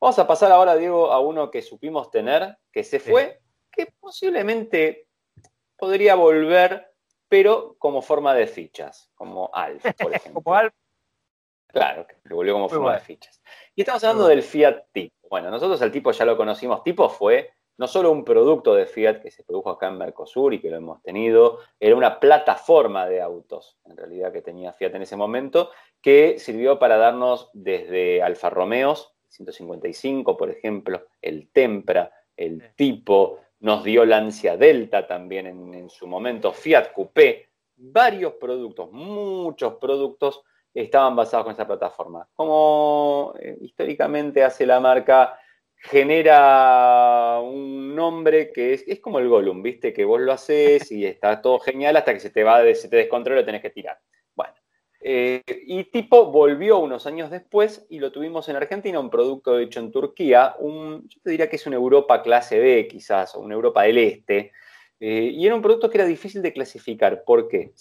vamos a pasar ahora, Diego, a uno que supimos tener, que se fue, que posiblemente podría volver pero como forma de fichas, como Alf, por ejemplo. como Alf. Claro, que volvió como forma de fichas. Y estamos hablando del Fiat Tipo. Bueno, nosotros el tipo ya lo conocimos. Tipo fue no solo un producto de Fiat que se produjo acá en Mercosur y que lo hemos tenido, era una plataforma de autos, en realidad, que tenía Fiat en ese momento, que sirvió para darnos desde Alfa Romeos, 155, por ejemplo, el Tempra, el Tipo, nos dio Lancia Delta también en, su momento, Fiat Coupé, varios productos, muchos productos estaban basados en esa plataforma. Como eh, históricamente hace la marca, genera un nombre que es, como el Gollum, ¿viste? Que vos lo haces y está todo genial hasta que se te va, se te descontrola y tenés que tirar. Eh, y Tipo volvió unos años después y lo tuvimos en Argentina, un producto hecho en Turquía, yo te diría que es una Europa clase B quizás, o una Europa del Este, eh, y era un producto que era difícil de clasificar. ¿Por qué?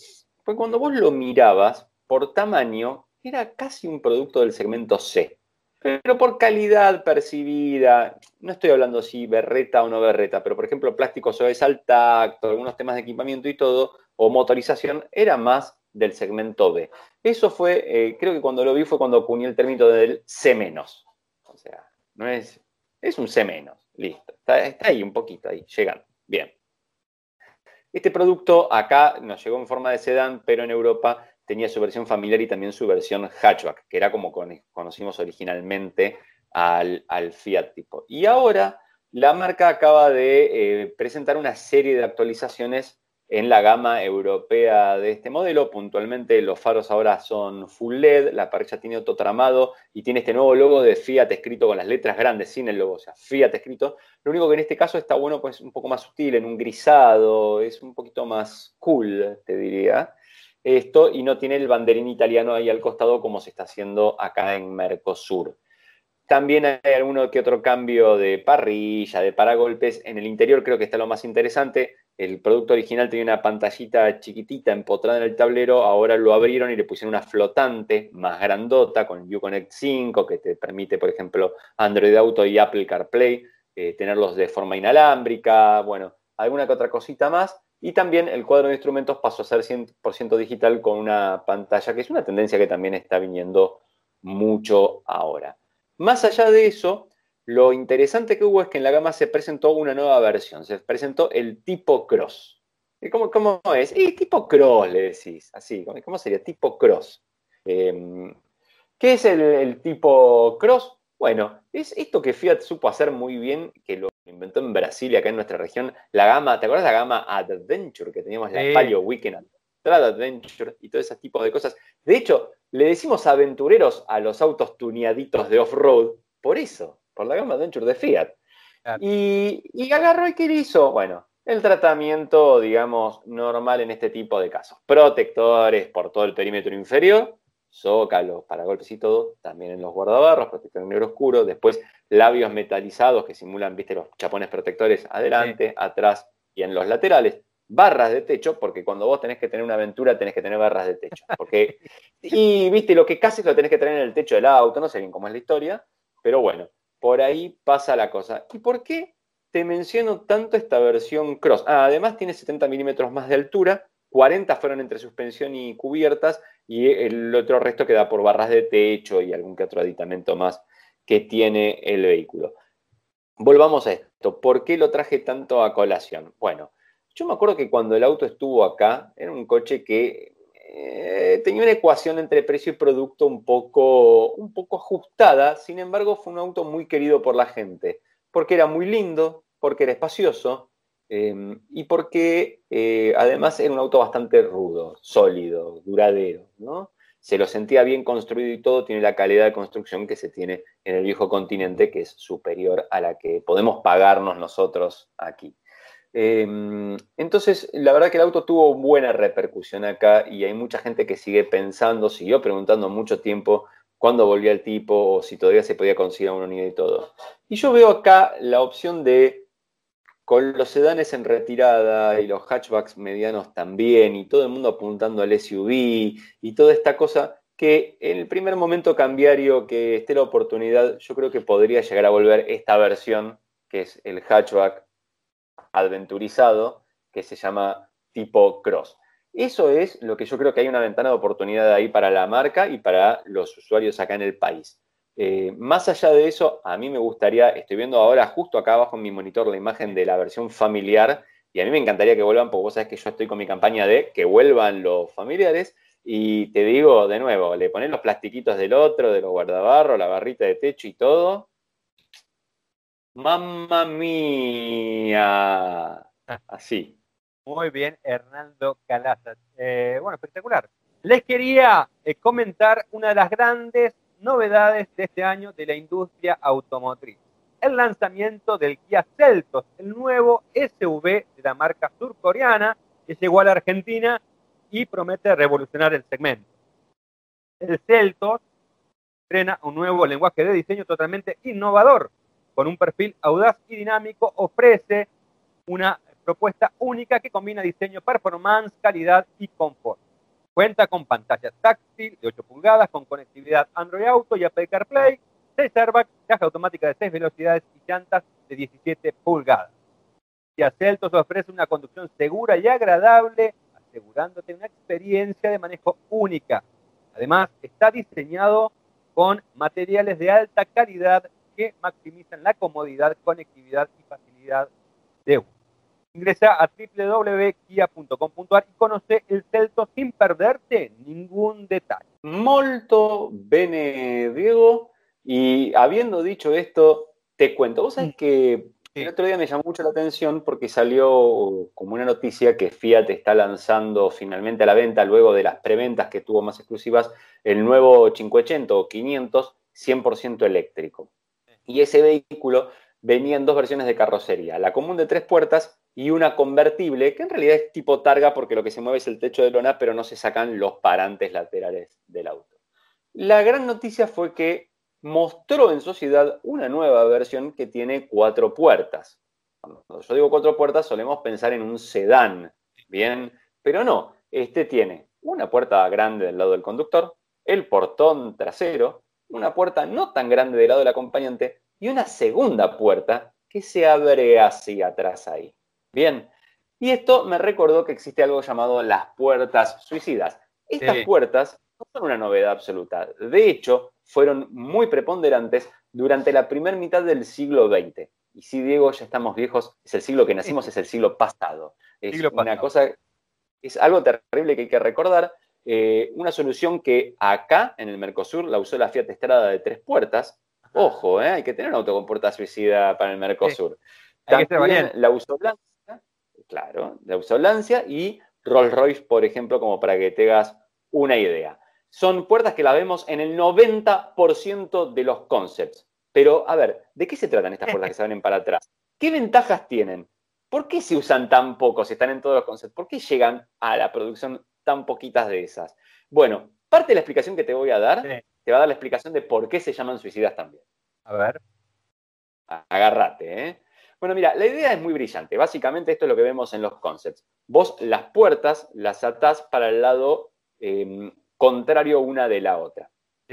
Porque cuando vos lo mirabas, por tamaño, era casi un producto del segmento C. Pero por calidad percibida, no estoy hablando si berreta o no berreta, pero por ejemplo plásticos suaves al tacto, algunos temas de equipamiento y todo, o motorización, era más del segmento B. Eso fue, eh, creo que cuando lo vi fue cuando acuñé el término del C-. O sea, no es, es un C-, listo. Está, ahí un poquito, ahí, llegando. Bien. Este producto acá nos llegó en forma de sedán, pero en Europa tenía su versión familiar y también su versión hatchback, que era como conocimos originalmente al, Fiat tipo. Y ahora la marca acaba de eh, presentar una serie de actualizaciones en la gama europea de este modelo. Puntualmente los faros ahora son full LED, la parrilla tiene otro tramado y tiene este nuevo logo de Fiat escrito con las letras grandes, sin el logo, o sea, Fiat escrito. Lo único que en este caso está bueno, pues un poco más sutil, en un grisado, es un poquito más cool, te diría. Esto, y no tiene el banderín italiano ahí al costado como se está haciendo acá en Mercosur. También hay alguno que otro cambio de parrilla, de paragolpes. En el interior creo que está lo más interesante. El producto original tenía una pantallita chiquitita empotrada en el tablero, ahora lo abrieron y le pusieron una flotante más grandota con Uconnect 5 que te permite, por ejemplo, Android Auto y Apple CarPlay, eh, tenerlos de forma inalámbrica, bueno, alguna que otra cosita más. Y también el cuadro de instrumentos pasó a ser 100% digital con una pantalla, que es una tendencia que también está viniendo mucho ahora. Más allá de eso, lo interesante que hubo es que en la gama se presentó una nueva versión, se presentó el tipo Cross. ¿Cómo, cómo es? Y tipo Cross, le decís, así, ¿cómo sería? Tipo Cross. Em, ¿Qué es el, tipo Cross? Bueno, es esto que Fiat supo hacer muy bien, que lo inventó en Brasil, acá en nuestra región, la gama, ¿te acuerdas la gama Adventure que teníamos, la Palio Weekend Adventure y todo ese tipo de cosas? De hecho, le decimos aventureros a los autos tuneaditos de off-road por eso, por la gama Adventure de Fiat. Y, y, agarró y ¿qué hizo? Bueno, el tratamiento, digamos, normal en este tipo de casos. Protectores por todo el perímetro inferior, zócalos para golpes y todo, también en los guardabarros, protector negro oscuro, después labios metalizados que simulan, viste, los chapones protectores adelante, atrás y en los laterales, barras de techo, porque cuando vos tenés que tener una aventura tenés que tener barras de techo, porque, y viste, lo que casi lo tenés que tener en el techo del auto, no sé bien cómo es la historia, pero bueno, por ahí pasa la cosa. ¿Y por qué te menciono tanto esta versión Cross? Ah, además tiene 70 milímetros más de altura, 40 fueron entre suspensión y cubiertas, y el otro resto queda por barras de techo y algún que otro aditamento más que tiene el vehículo. Volvamos a esto. ¿Por qué lo traje tanto a colación? Bueno, yo me acuerdo que cuando el auto estuvo acá, era un coche que eh, tenía una ecuación entre precio y producto un poco, un poco ajustada, sin embargo fue un auto muy querido por la gente, porque era muy lindo, porque era espacioso em, y porque eh, además era un auto bastante rudo, sólido, duradero, ¿no? Se lo sentía bien construido y todo, tiene la calidad de construcción que se tiene en el viejo continente, que es superior a la que podemos pagarnos nosotros aquí. Em, entonces, la verdad que el auto tuvo buena repercusión acá y hay mucha gente que sigue pensando, siguió preguntando mucho tiempo cuándo volvía el tipo o si todavía se podía conseguir una unidad y todo. Y yo veo acá la opción de, con los sedanes en retirada y los hatchbacks medianos también, y todo el mundo apuntando al SUV y toda esta cosa, que en el primer momento cambiario que esté la oportunidad, yo creo que podría llegar a volver esta versión, que es el hatchback adventurizado que se llama tipo cross. Eso es lo que yo creo que hay una ventana de oportunidad ahí para la marca y para los usuarios acá en el país. Eh, más allá de eso, a mí me gustaría, estoy viendo ahora justo acá abajo en mi monitor la imagen de la versión familiar y a mí me encantaría que vuelvan, porque vos sabés que yo estoy con mi campaña de que vuelvan los familiares. Y te digo de nuevo, le pones los plastiquitos del otro, de los guardabarros, la barrita de techo y todo. ¡Mamma mía! Así. Muy bien, Hernando Calaza. Eh, bueno, espectacular. Les quería eh, comentar una de las grandes novedades de este año de la industria automotriz el lanzamiento del Kia Celtos, el nuevo SUV de la marca surcoreana que llegó a la Argentina y promete revolucionar el segmento. El Celtos estrena un nuevo lenguaje de diseño totalmente innovador, con un perfil audaz y dinámico, ofrece una propuesta única que combina diseño, performance, calidad y confort. Cuenta con pantalla táctil de 8 pulgadas, con conectividad Android Auto y Apple CarPlay, 6 airbags, caja automática de 6 velocidades y llantas de 17 pulgadas. Y Celtos ofrece una conducción segura y agradable, asegurándote una experiencia de manejo única. Además, está diseñado con materiales de alta calidad que maximizan la comodidad, conectividad y facilidad de uso. Ingresa a www.kia.com.ar y conoce el Celto sin perderte ningún detalle. Molto bene, Diego. Y habiendo dicho esto, te cuento, vos sabés mm. que el otro día me llamó mucho la atención porque salió como una noticia que Fiat está lanzando finalmente a la venta, luego de las preventas que tuvo más exclusivas, el nuevo 580 o 500 100% eléctrico. Y ese vehículo venía en dos versiones de carrocería, la común de tres puertas y una convertible, que en realidad es tipo targa porque lo que se mueve es el techo de lona, pero no se sacan los parantes laterales del auto. La gran noticia fue que mostró en sociedad una nueva versión que tiene cuatro puertas. Cuando yo digo cuatro puertas, solemos pensar en un sedán, ¿bien? Pero no, este tiene una puerta grande del lado del conductor, el portón trasero, una puerta no tan grande del lado del acompañante y una segunda puerta que se abre hacia atrás ahí. Bien, y esto me recordó que existe algo llamado las puertas suicidas. Estas puertas no son una novedad absoluta. De hecho, fueron muy preponderantes durante la primera mitad del siglo XX. Y si Diego, ya estamos viejos, es el siglo que nacimos, es el siglo pasado. Es una cosa, es algo terrible que hay que recordar. Eh, una solución que acá, en el Mercosur, la usó la Fiat Estrada de tres puertas. Ojo, eh, hay que tener un auto con puerta suicida para el Mercosur. También la usó Lancia, claro, la usó Lancia y Rolls Royce, por ejemplo, como para que tengas una idea son puertas que las vemos en el 90% de los concepts. Pero, a ver, ¿de qué se tratan estas puertas que se abren para atrás? ¿Qué ventajas tienen? ¿Por qué se usan tan pocos, están en todos los concepts? ¿Por qué llegan a la producción tan poquitas de esas? Bueno, parte de la explicación que te voy a dar, te va a dar la explicación de por qué se llaman suicidas también. A ver. Agárrate, ¿eh? Bueno, mira, la idea es muy brillante. Básicamente esto es lo que vemos en los concepts. Vos las puertas las atás para el lado em, contrario una de la otra.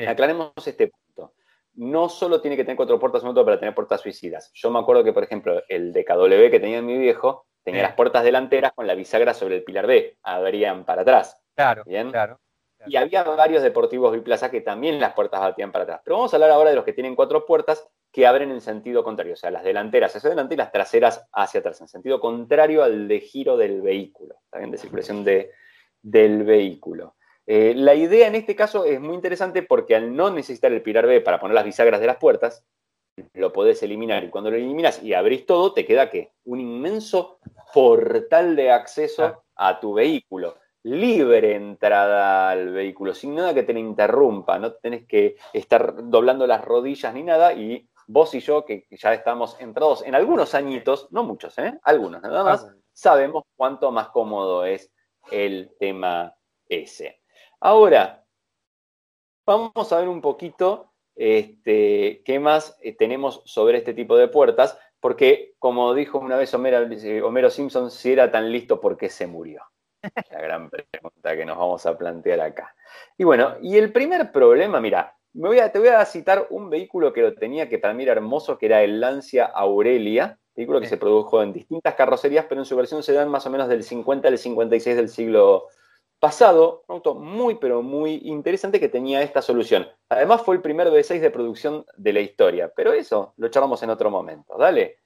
Aclaremos este punto. No solo tiene que tener cuatro puertas un auto para tener puertas suicidas. Yo me acuerdo que, por ejemplo, el de KW que tenía mi viejo tenía las puertas delanteras con la bisagra sobre el pilar B, abrían para atrás. Claro, Claro, Y había varios deportivos biplaza que también las puertas batían para atrás. Pero vamos a hablar ahora de los que tienen cuatro puertas que abren en sentido contrario, o sea, las delanteras hacia adelante y las traseras hacia atrás, en sentido contrario al de giro del vehículo, también de circulación de, del vehículo. Eh, la idea en este caso es muy interesante porque al no necesitar el pilar B para poner las bisagras de las puertas, lo podés eliminar. Y cuando lo eliminas y abrís todo, te queda ¿qué? Un inmenso portal de acceso a tu vehículo. Libre entrada al vehículo, sin nada que te interrumpa. No tenés que estar doblando las rodillas ni nada. Y vos y yo, que ya estamos entrados en algunos añitos, no muchos, ¿eh? algunos nada más, ah, sabemos cuánto más cómodo es el tema ese. Ahora, vamos a ver un poquito este, qué más eh, tenemos sobre este tipo de puertas, porque como dijo una vez eh, Homero, Simpson, si era tan listo, ¿por qué se murió? La gran pregunta que nos vamos a plantear acá. Y bueno, y el primer problema, mira, me voy a, te voy a citar un vehículo que lo tenía, que para mí era hermoso, que era el Lancia Aurelia, vehículo que se produjo en distintas carrocerías, pero en su versión se dan más o menos del 50 al 56 del siglo pasado, un auto muy, pero muy interesante que tenía esta solución. Además fue el primer V6 de producción de la historia, pero eso lo charlamos en otro momento, dale.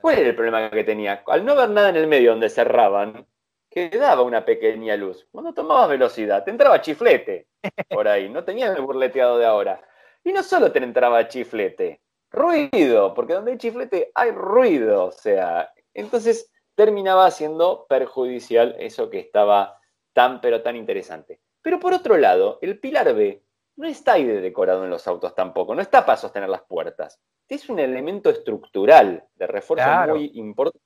¿Cuál era el problema que tenía? Al no haber nada en el medio donde cerraban, quedaba una pequeña luz. Cuando tomabas velocidad, te entraba chiflete por ahí, no tenía el burleteado de ahora. Y no solo te entraba chiflete, ruido, porque donde hay chiflete hay ruido, o sea, entonces terminaba siendo perjudicial eso que estaba tan pero tan interesante. Pero por otro lado, el pilar B no está ahí de decorado en los autos tampoco, no está para sostener las puertas. Es un elemento estructural de refuerzo muy importante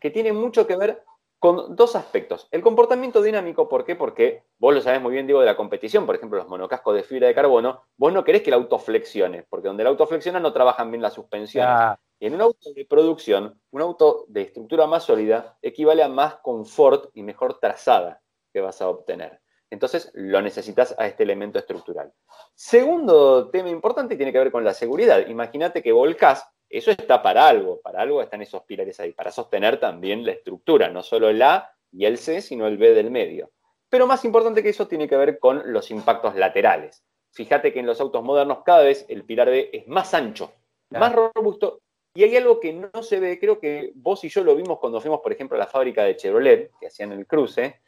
que tiene mucho que ver con dos aspectos. El comportamiento dinámico, ¿por qué? Porque vos lo sabés muy bien, digo, de la competición, por ejemplo, los monocascos de fibra de carbono, vos no querés que el auto flexione, porque donde el auto flexiona no trabajan bien las suspensiones. Y en un auto de producción, un auto de estructura más sólida equivale a más confort y mejor trazada que vas a obtener. Entonces lo necesitas a este elemento estructural. Segundo tema importante tiene que ver con la seguridad. Imagínate que volcás, eso está para algo, para algo están esos pilares ahí, para sostener también la estructura, no solo el A y el C, sino el B del medio. Pero más importante que eso tiene que ver con los impactos laterales. Fíjate que en los autos modernos cada vez el pilar B es más ancho, más robusto y hay algo que no se ve, creo que vos y yo lo vimos cuando fuimos, por ejemplo, a la fábrica de Chevrolet, que hacían el cruce,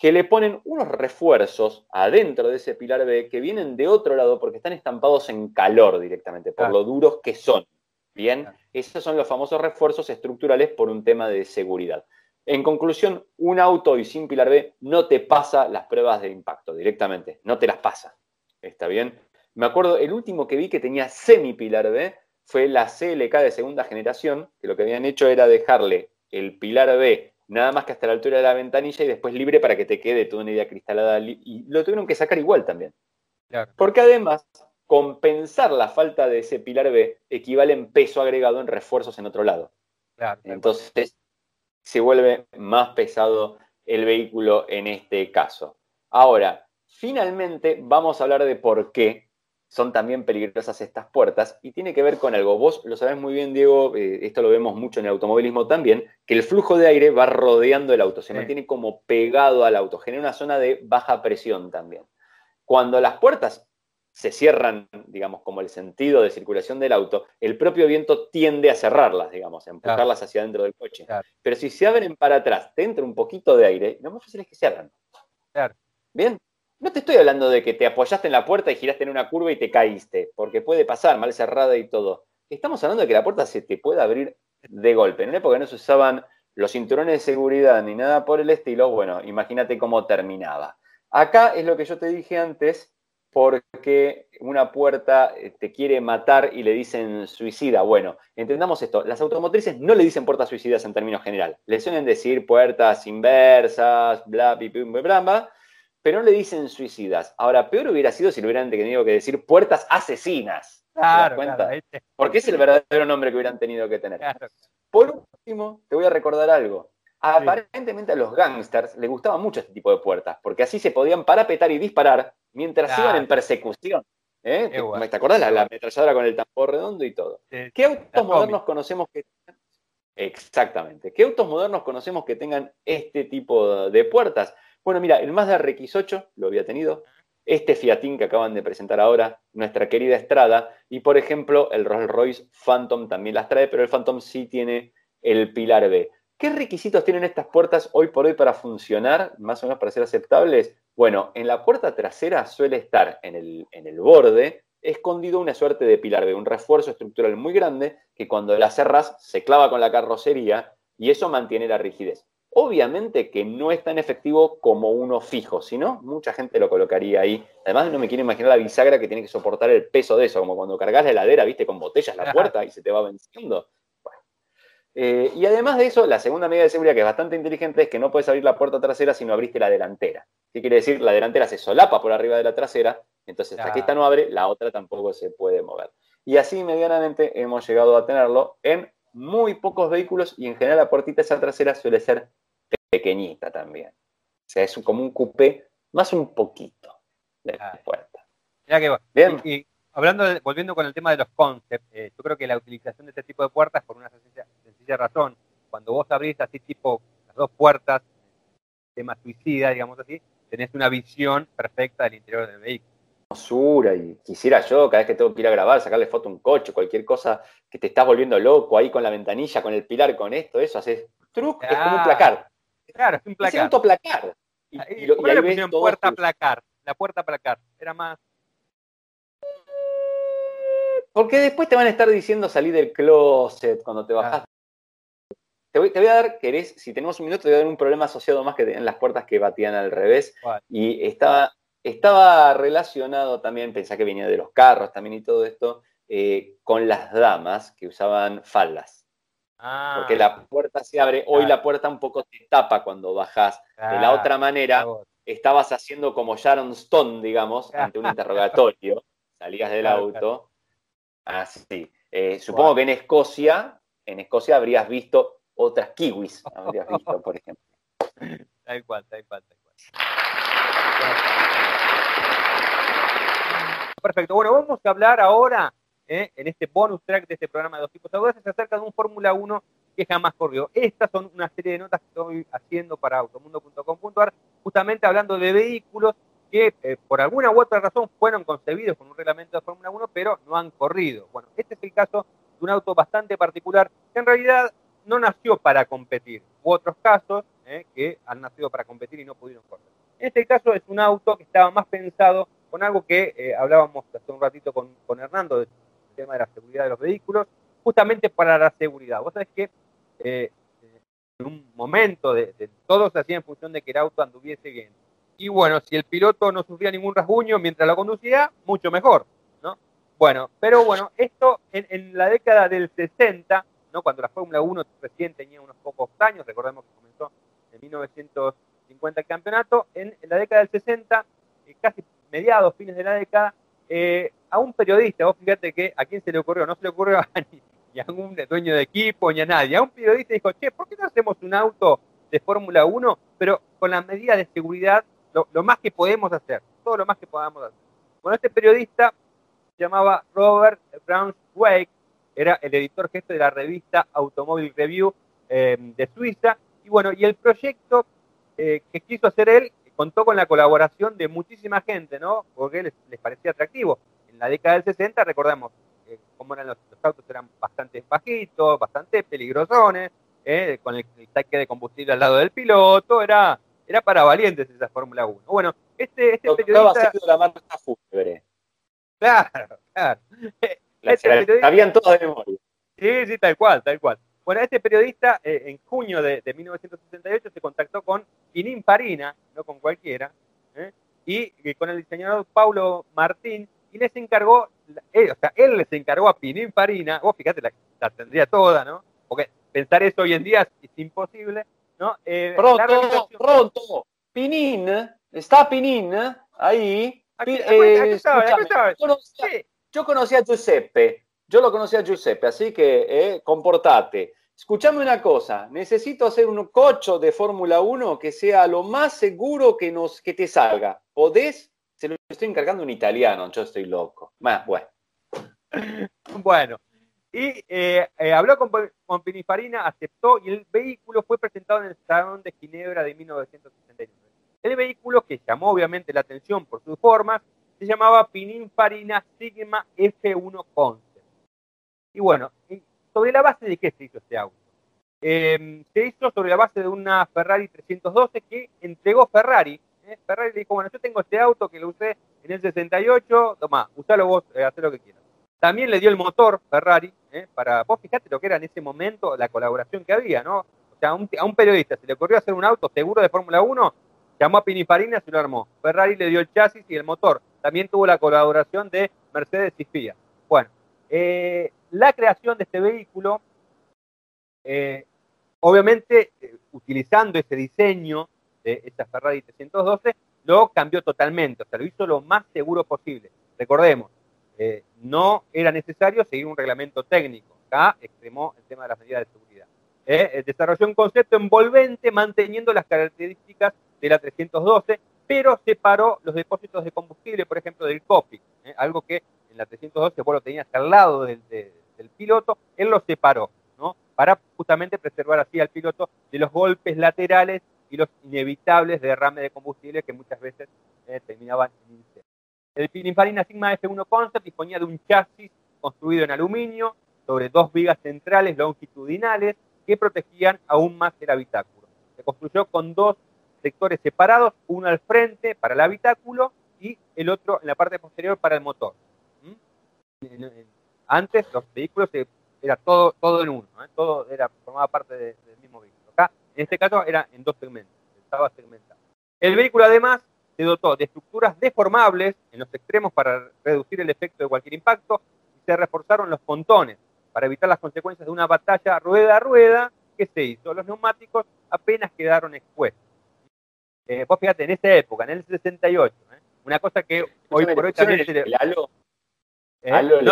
que le ponen unos refuerzos adentro de ese pilar B que vienen de otro lado porque están estampados en calor directamente, por lo duros que son. Bien, esos son los famosos refuerzos estructurales por un tema de seguridad. En conclusión, un auto y sin pilar B no te pasa las pruebas de impacto directamente, no te las pasa. ¿Está bien? Me acuerdo, el último que vi que tenía semi pilar B fue la CLK de segunda generación, que lo que habían hecho era dejarle el pilar B nada más que hasta la altura de la ventanilla y después libre para que te quede toda una idea cristalada. Y lo tuvieron que sacar igual también. Porque además, compensar la falta de ese pilar B equivale en peso agregado en refuerzos en otro lado. Entonces, se vuelve más pesado el vehículo en este caso. Ahora, finalmente vamos a hablar de por qué son también peligrosas estas puertas y tiene que ver con algo. Vos lo sabés muy bien, Diego, eh, esto lo vemos mucho en el automovilismo también, que el flujo de aire va rodeando el auto, se mantiene como pegado al auto, genera una zona de baja presión también. Cuando las puertas se cierran, digamos, como el sentido de circulación del auto, el propio viento tiende a cerrarlas, digamos, a empujarlas hacia adentro del coche. Pero si se abren para atrás, te entra un poquito de aire, lo más fácil es que se abran. Claro. Bien, no te estoy hablando de que te apoyaste en la puerta y giraste en una curva y te caíste, porque puede pasar, mal cerrada y todo. Estamos hablando de que la puerta se te puede abrir de golpe. En una época no se usaban los cinturones de seguridad ni nada por el estilo, bueno, imagínate cómo terminaba. Acá es lo que yo te dije antes, porque una puerta eh, te quiere matar y le dicen suicida. Bueno, entendamos esto, las automotrices no le dicen puertas suicidas en términos general, le suelen decir puertas inversas, bla, bla, bla, bla, bla pero no le dicen suicidas. Ahora, peor hubiera sido si le hubieran tenido que decir puertas asesinas. Claro, cuenta? Porque es el verdadero nombre que hubieran tenido que tener. Por último, te voy a recordar algo. Aparentemente a los gangsters les gustaba mucho este tipo de puertas, porque así se podían parapetar y disparar mientras iban en persecución. ¿Eh? ¿Te, acordás? La, la, ametralladora con el tambor redondo y todo. ¿Qué autos modernos conocemos que Exactamente. ¿Qué autos modernos conocemos que tengan este tipo de puertas? Bueno, mira, el Mazda RX8 lo había tenido, este Fiatín que acaban de presentar ahora, nuestra querida Estrada, y por ejemplo el Rolls Royce Phantom también las trae, pero el Phantom sí tiene el pilar B. ¿Qué requisitos tienen estas puertas hoy por hoy para funcionar, más o menos para ser aceptables? Bueno, en la puerta trasera suele estar en el, en el borde escondido una suerte de pilar B, un refuerzo estructural muy grande que cuando la cerras se clava con la carrocería y eso mantiene la rigidez. Obviamente que no es tan efectivo como uno fijo, sino mucha gente lo colocaría ahí. Además, no me quiero imaginar la bisagra que tiene que soportar el peso de eso, como cuando cargas la heladera, viste, con botellas la puerta y se te va venciendo. Eh, y además de eso, la segunda medida de seguridad que es bastante inteligente es que no puedes abrir la puerta trasera si no abriste la delantera. ¿Qué quiere decir? La delantera se solapa por arriba de la trasera, entonces hasta que esta no abre, la otra tampoco se puede mover. Y así medianamente hemos llegado a tenerlo en muy pocos vehículos y en general la puertita esa trasera suele ser pequeñita también. O sea, es como un coupé más un poquito de la puerta. que Bien. Y, hablando, volviendo con el tema de los concepts, eh, yo creo que la utilización de este tipo de puertas, por una sencilla, razón, cuando vos abrís así tipo las dos puertas, tema suicida, digamos así, tenés una visión perfecta del interior del vehículo. Hermosura, y quisiera yo, cada vez que tengo que ir a grabar, sacarle foto a un coche, cualquier cosa que te estás volviendo loco ahí con la ventanilla, con el pilar, con esto, eso, haces truc, es como un placar. Claro, es un placar. Es autoplacar. Y, y, y ahí ves puerta placar, la puerta placar, era más porque después te van a estar diciendo salir del closet cuando te bajas. Te, voy, a dar, querés, si tenemos un minuto, te voy a dar un problema asociado más que en las puertas que batían al revés. Y estaba, estaba relacionado también, pensá que venía de los carros también y todo esto, eh, con las damas que usaban faldas. Ah, Porque la puerta se abre, hoy la puerta un poco te tapa cuando bajas. de la otra manera, estabas haciendo como Sharon Stone, digamos, ante un interrogatorio. Salías del auto Ah, sí. Eh, supongo que en Escocia, en Escocia habrías visto otras kiwis, habrías visto, por ejemplo. Tal cual, tal cual, tal cual. Perfecto. Bueno, vamos a hablar ahora, eh, en este bonus track de este programa de dos tipos audaces, acerca de un Fórmula 1 que jamás corrió. Estas son una serie de notas que estoy haciendo para automundo.com.ar, justamente hablando de vehículos que eh, por alguna u otra razón fueron concebidos con un reglamento de Fórmula 1, pero no han corrido. Bueno, este es el caso de un auto bastante particular que en realidad no nació para competir. Hubo otros casos eh, que han nacido para competir y no pudieron correr. En este caso es un auto que estaba más pensado con algo que hablábamos hace un ratito con, con Hernando, del tema de la seguridad de los vehículos, justamente para la seguridad. Vos sabés que en un momento de, de, todo se hacía en función de que el auto anduviese bien y bueno, si el piloto no sufría ningún rasguño mientras lo conducía, mucho mejor, ¿no? Bueno, pero bueno, esto en, la década del 60, ¿no? Cuando la Fórmula 1 recién tenía unos pocos años, recordemos que comenzó en 1950 el campeonato, en, la década del 60, eh, casi mediados, fines de la década, eh, a un periodista, vos fíjate que a quién se le ocurrió, no se le ocurrió a ni, a un dueño de equipo, ni a nadie, a un periodista dijo, che, ¿por qué no hacemos un auto de Fórmula 1, pero con las medidas de seguridad lo, más que podemos hacer, todo lo más que podamos hacer. Bueno, este periodista se llamaba Robert Braunschweig, era el editor jefe de la revista Automobile Review eh, de Suiza, y bueno, y el proyecto eh, que quiso hacer él contó con la colaboración de muchísima gente, ¿no? Porque les, les parecía atractivo. La década del 60, recordemos eh, cómo eran los, autos, eran bastante bajitos, bastante peligrosones, con el, el tanque de combustible al lado del piloto, era era para valientes esa Fórmula 1. Bueno, este, este periodista... la marca fúnebre. Claro, claro. Este periodista... Sabían todos de memoria. Sí, sí, tal cual, tal cual. Bueno, este periodista eh, en junio de, 1968 se contactó con Farina, no con cualquiera, ¿eh? y, con el diseñador Paulo Martín, y les encargó, eh, o sea, él les encargó a Farina, vos fíjate, la, la, tendría toda, ¿no? Porque pensar eso hoy en día es imposible, ¿no? Eh, pronto, pronto, Pinin, está Pinin ahí. Yo conocía a Giuseppe, yo lo conocía a Giuseppe, así que eh, comportate. Escuchame una cosa, necesito hacer un cocho de Fórmula 1 que sea lo más seguro que, nos, que te salga. ¿Podés? Se lo estoy encargando un italiano, yo estoy loco. Más, bueno. bueno, y eh, eh, habló con, con, Pinifarina, aceptó y el vehículo fue presentado en el Salón de Ginebra de 1969. El vehículo, que llamó obviamente la atención por sus formas, se llamaba Pininfarina Sigma F1 Concept. Y bueno, ¿sobre la base de qué se hizo este auto? Em, se hizo sobre la base de una Ferrari 312 que entregó Ferrari. ¿Eh? Ferrari dijo, bueno, yo tengo este auto que lo usé en el 68, toma, usalo vos, haz lo que quieras. También le dio el motor Ferrari, ¿eh? para, vos fijate lo que era en ese momento la colaboración que había, ¿no? O sea, a un, periodista se le ocurrió hacer un auto seguro de Fórmula 1, llamó a Pininfarina y se lo armó. Ferrari le dio el chasis y el motor. También tuvo la colaboración de Mercedes y FIA. Bueno, eh, la creación de este vehículo, eh, obviamente utilizando ese diseño de esa Ferrari 312, lo cambió totalmente, o sea, lo hizo lo más seguro posible. Recordemos, eh, no era necesario seguir un reglamento técnico. Acá extremó el tema de las medidas de seguridad. Eh, desarrolló un concepto envolvente manteniendo las características de la 312, pero separó los depósitos de combustible, por ejemplo, del cockpit, eh, algo que en la 312 vos lo tenías al lado del, piloto, él lo separó, ¿no? Para justamente preservar así al piloto de los golpes laterales y los inevitables derrames de combustible que muchas veces eh, terminaban en incendio. El Pininfarina Sigma F1 Concept disponía de un chasis construido en aluminio sobre dos vigas centrales longitudinales que protegían aún más el habitáculo. Se construyó con dos sectores separados, uno al frente para el habitáculo y el otro en la parte posterior para el motor. ¿Mm? Antes los vehículos era todo, todo en uno, ¿eh? todo era, formaba parte del mismo vehículo. En este caso, era en dos segmentos, estaba segmentado. El vehículo además se dotó de estructuras deformables en los extremos para reducir el efecto de cualquier impacto y se reforzaron los pontones para evitar las consecuencias de una batalla rueda a rueda que se hizo. Los neumáticos apenas quedaron expuestos. Eh, vos fíjate, en esa época, en el 68, ¿eh? una cosa que hoy por hoy también... El, el halo? ¿Eh?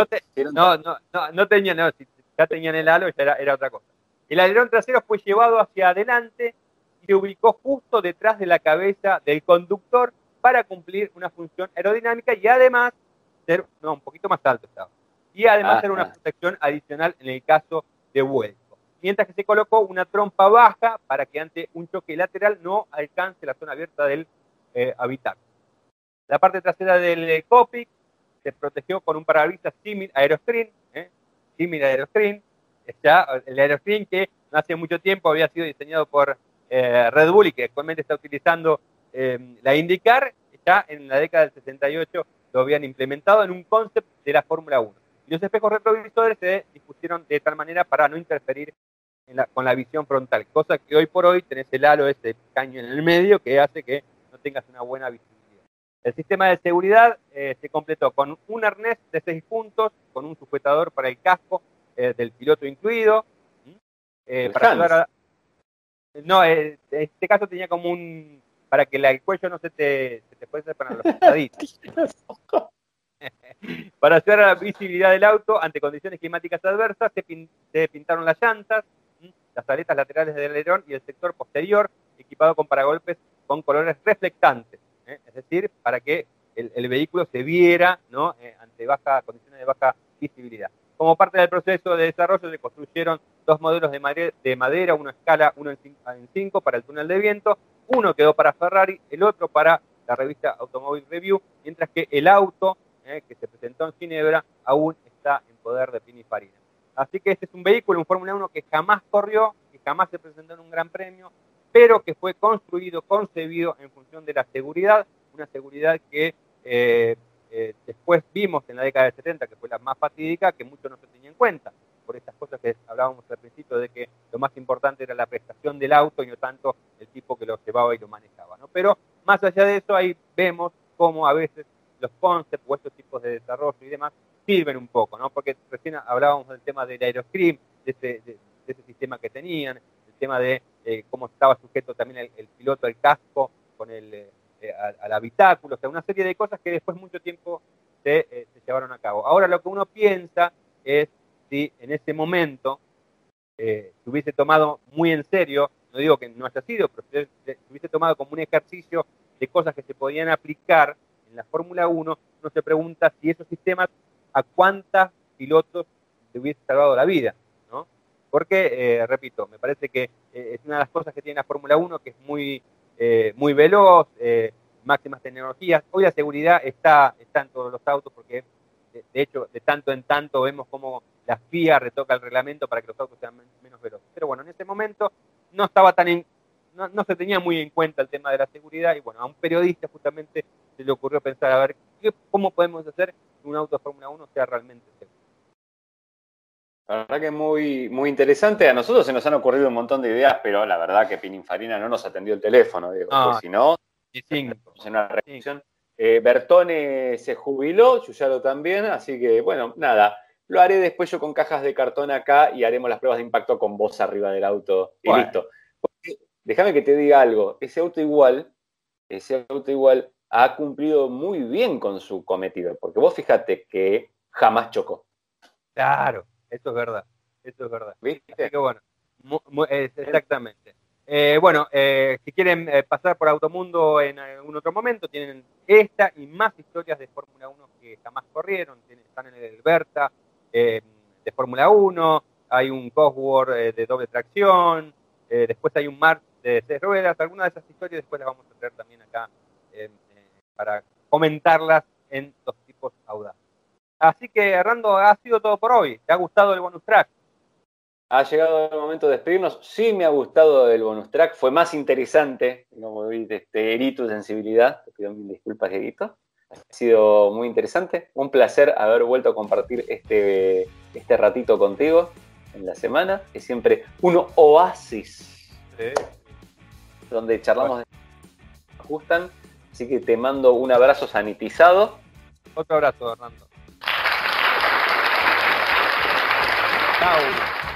No, no, no, no, tenía, no, si ya tenían el halo, era, era otra cosa. El alerón trasero fue llevado hacia adelante y se ubicó justo detrás de la cabeza del conductor para cumplir una función aerodinámica y además ser, no, un poquito más alto estaba. Y además ser una protección adicional en el caso de vuelco. Mientras que se colocó una trompa baja para que ante un choque lateral no alcance la zona abierta del eh, habitáculo. La parte trasera del cockpit se protegió con un parabrisas similar aeroscreen, ¿eh? similar aeroscreen, el aeroscreen que no hace mucho tiempo había sido diseñado por eh, Red Bull y que actualmente está utilizando eh, la IndyCar, ya en la década del 68 lo habían implementado en un concept de la Fórmula 1. Y los espejos retrovisores se dispusieron de tal manera para no interferir con la visión frontal, cosa que hoy por hoy tenés el halo, ese caño en el medio, que hace que no tengas una buena visibilidad. El sistema de seguridad eh, se completó con un arnés de seis puntos, con un sujetador para el casco eh, del piloto incluido. Eh, para No, en este caso tenía como un... para que el cuello no se te, se te fuese para los costaditos. para ayudar a la visibilidad del auto ante condiciones climáticas adversas, se, se pintaron las llantas, las aletas laterales del alerón y el sector posterior, equipado con paragolpes con colores reflectantes. ¿eh? es decir, para que el, vehículo se viera ¿no? Eh, ante baja, condiciones de baja visibilidad. Como parte del proceso de desarrollo se construyeron dos modelos de madera, de madera uno a escala 1 en 5 para el túnel de viento, uno quedó para Ferrari, el otro para la revista Automobile Review, mientras que el auto ¿eh? que se presentó en Ginebra aún está en poder de Pininfarina. Así que este es un vehículo, un Fórmula 1 que jamás corrió, que jamás se presentó en un gran premio, pero que fue construido, concebido en función de la seguridad, una seguridad que eh, eh, después vimos en la década del 70, que fue la más fatídica, que mucho no se tenía en cuenta, por estas cosas que hablábamos al principio de que lo más importante era la prestación del auto y no tanto el tipo que lo llevaba y lo manejaba. ¿no? Pero más allá de eso, ahí vemos cómo a veces los concepts o estos tipos de desarrollo y demás sirven un poco, ¿no? porque recién hablábamos del tema del aeroscreen, de ese, de ese sistema que tenían, tema de eh, cómo estaba sujeto también el, piloto al casco con el, eh, eh, al, habitáculo, o sea, una serie de cosas que después mucho tiempo se, llevaron a cabo. Ahora lo que uno piensa es si en ese momento se hubiese tomado muy en serio, no digo que no haya sido, pero si se hubiese tomado como un ejercicio de cosas que se podían aplicar en la Fórmula 1, uno se pregunta si esos sistemas a cuántos pilotos le hubiese salvado la vida. Porque, eh, repito, me parece que eh, es una de las cosas que tiene la Fórmula 1, que es muy, eh, muy veloz, máximas tecnologías. Hoy la seguridad está, está en todos los autos, porque de, hecho, de tanto en tanto vemos como la FIA retoca el reglamento para que los autos sean menos veloces. Pero bueno, en ese momento no estaba tan no, se tenía muy en cuenta el tema de la seguridad y bueno, a un periodista justamente se le ocurrió pensar a ver cómo podemos hacer que un auto de Fórmula 1 sea realmente seguro. La verdad que es muy, muy interesante. A nosotros se nos han ocurrido un montón de ideas, pero la verdad que Pininfarina no nos atendió el teléfono, digo, ah, si no, en una eh, Bertone se jubiló, Yuyaro también, así que bueno, nada. Lo haré después yo con cajas de cartón acá y haremos las pruebas de impacto con vos arriba del auto y listo. déjame que te diga algo, ese auto igual, ese auto igual ha cumplido muy bien con su cometido, porque vos fíjate que jamás chocó. Claro, eso es verdad, eso es verdad. ¿Viste? Así que bueno, exactamente. Eh, bueno, eh, si quieren eh, pasar por Automundo en algún otro momento, tienen esta y más historias de Fórmula 1 que jamás corrieron. están en el Berta de Fórmula 1, hay un Cosworth de doble tracción, después hay un March de Cés Ruedas. Algunas de esas historias después las vamos a traer también acá eh, para comentarlas en los tipos audaces. Así que, Hernando, ha sido todo por hoy. ¿Te ha gustado el bonus track? Ha llegado el momento de despedirnos. Sí me ha gustado el bonus track. Fue más interesante, como vi, este, herí tu sensibilidad. Te pido mil disculpas, Dieguito. Ha sido muy interesante. Un placer haber vuelto a compartir este, este ratito contigo en la semana. Es siempre un oasis. Donde charlamos de ajustan. Así que te mando un abrazo sanitizado. Otro abrazo, Hernando. Chao.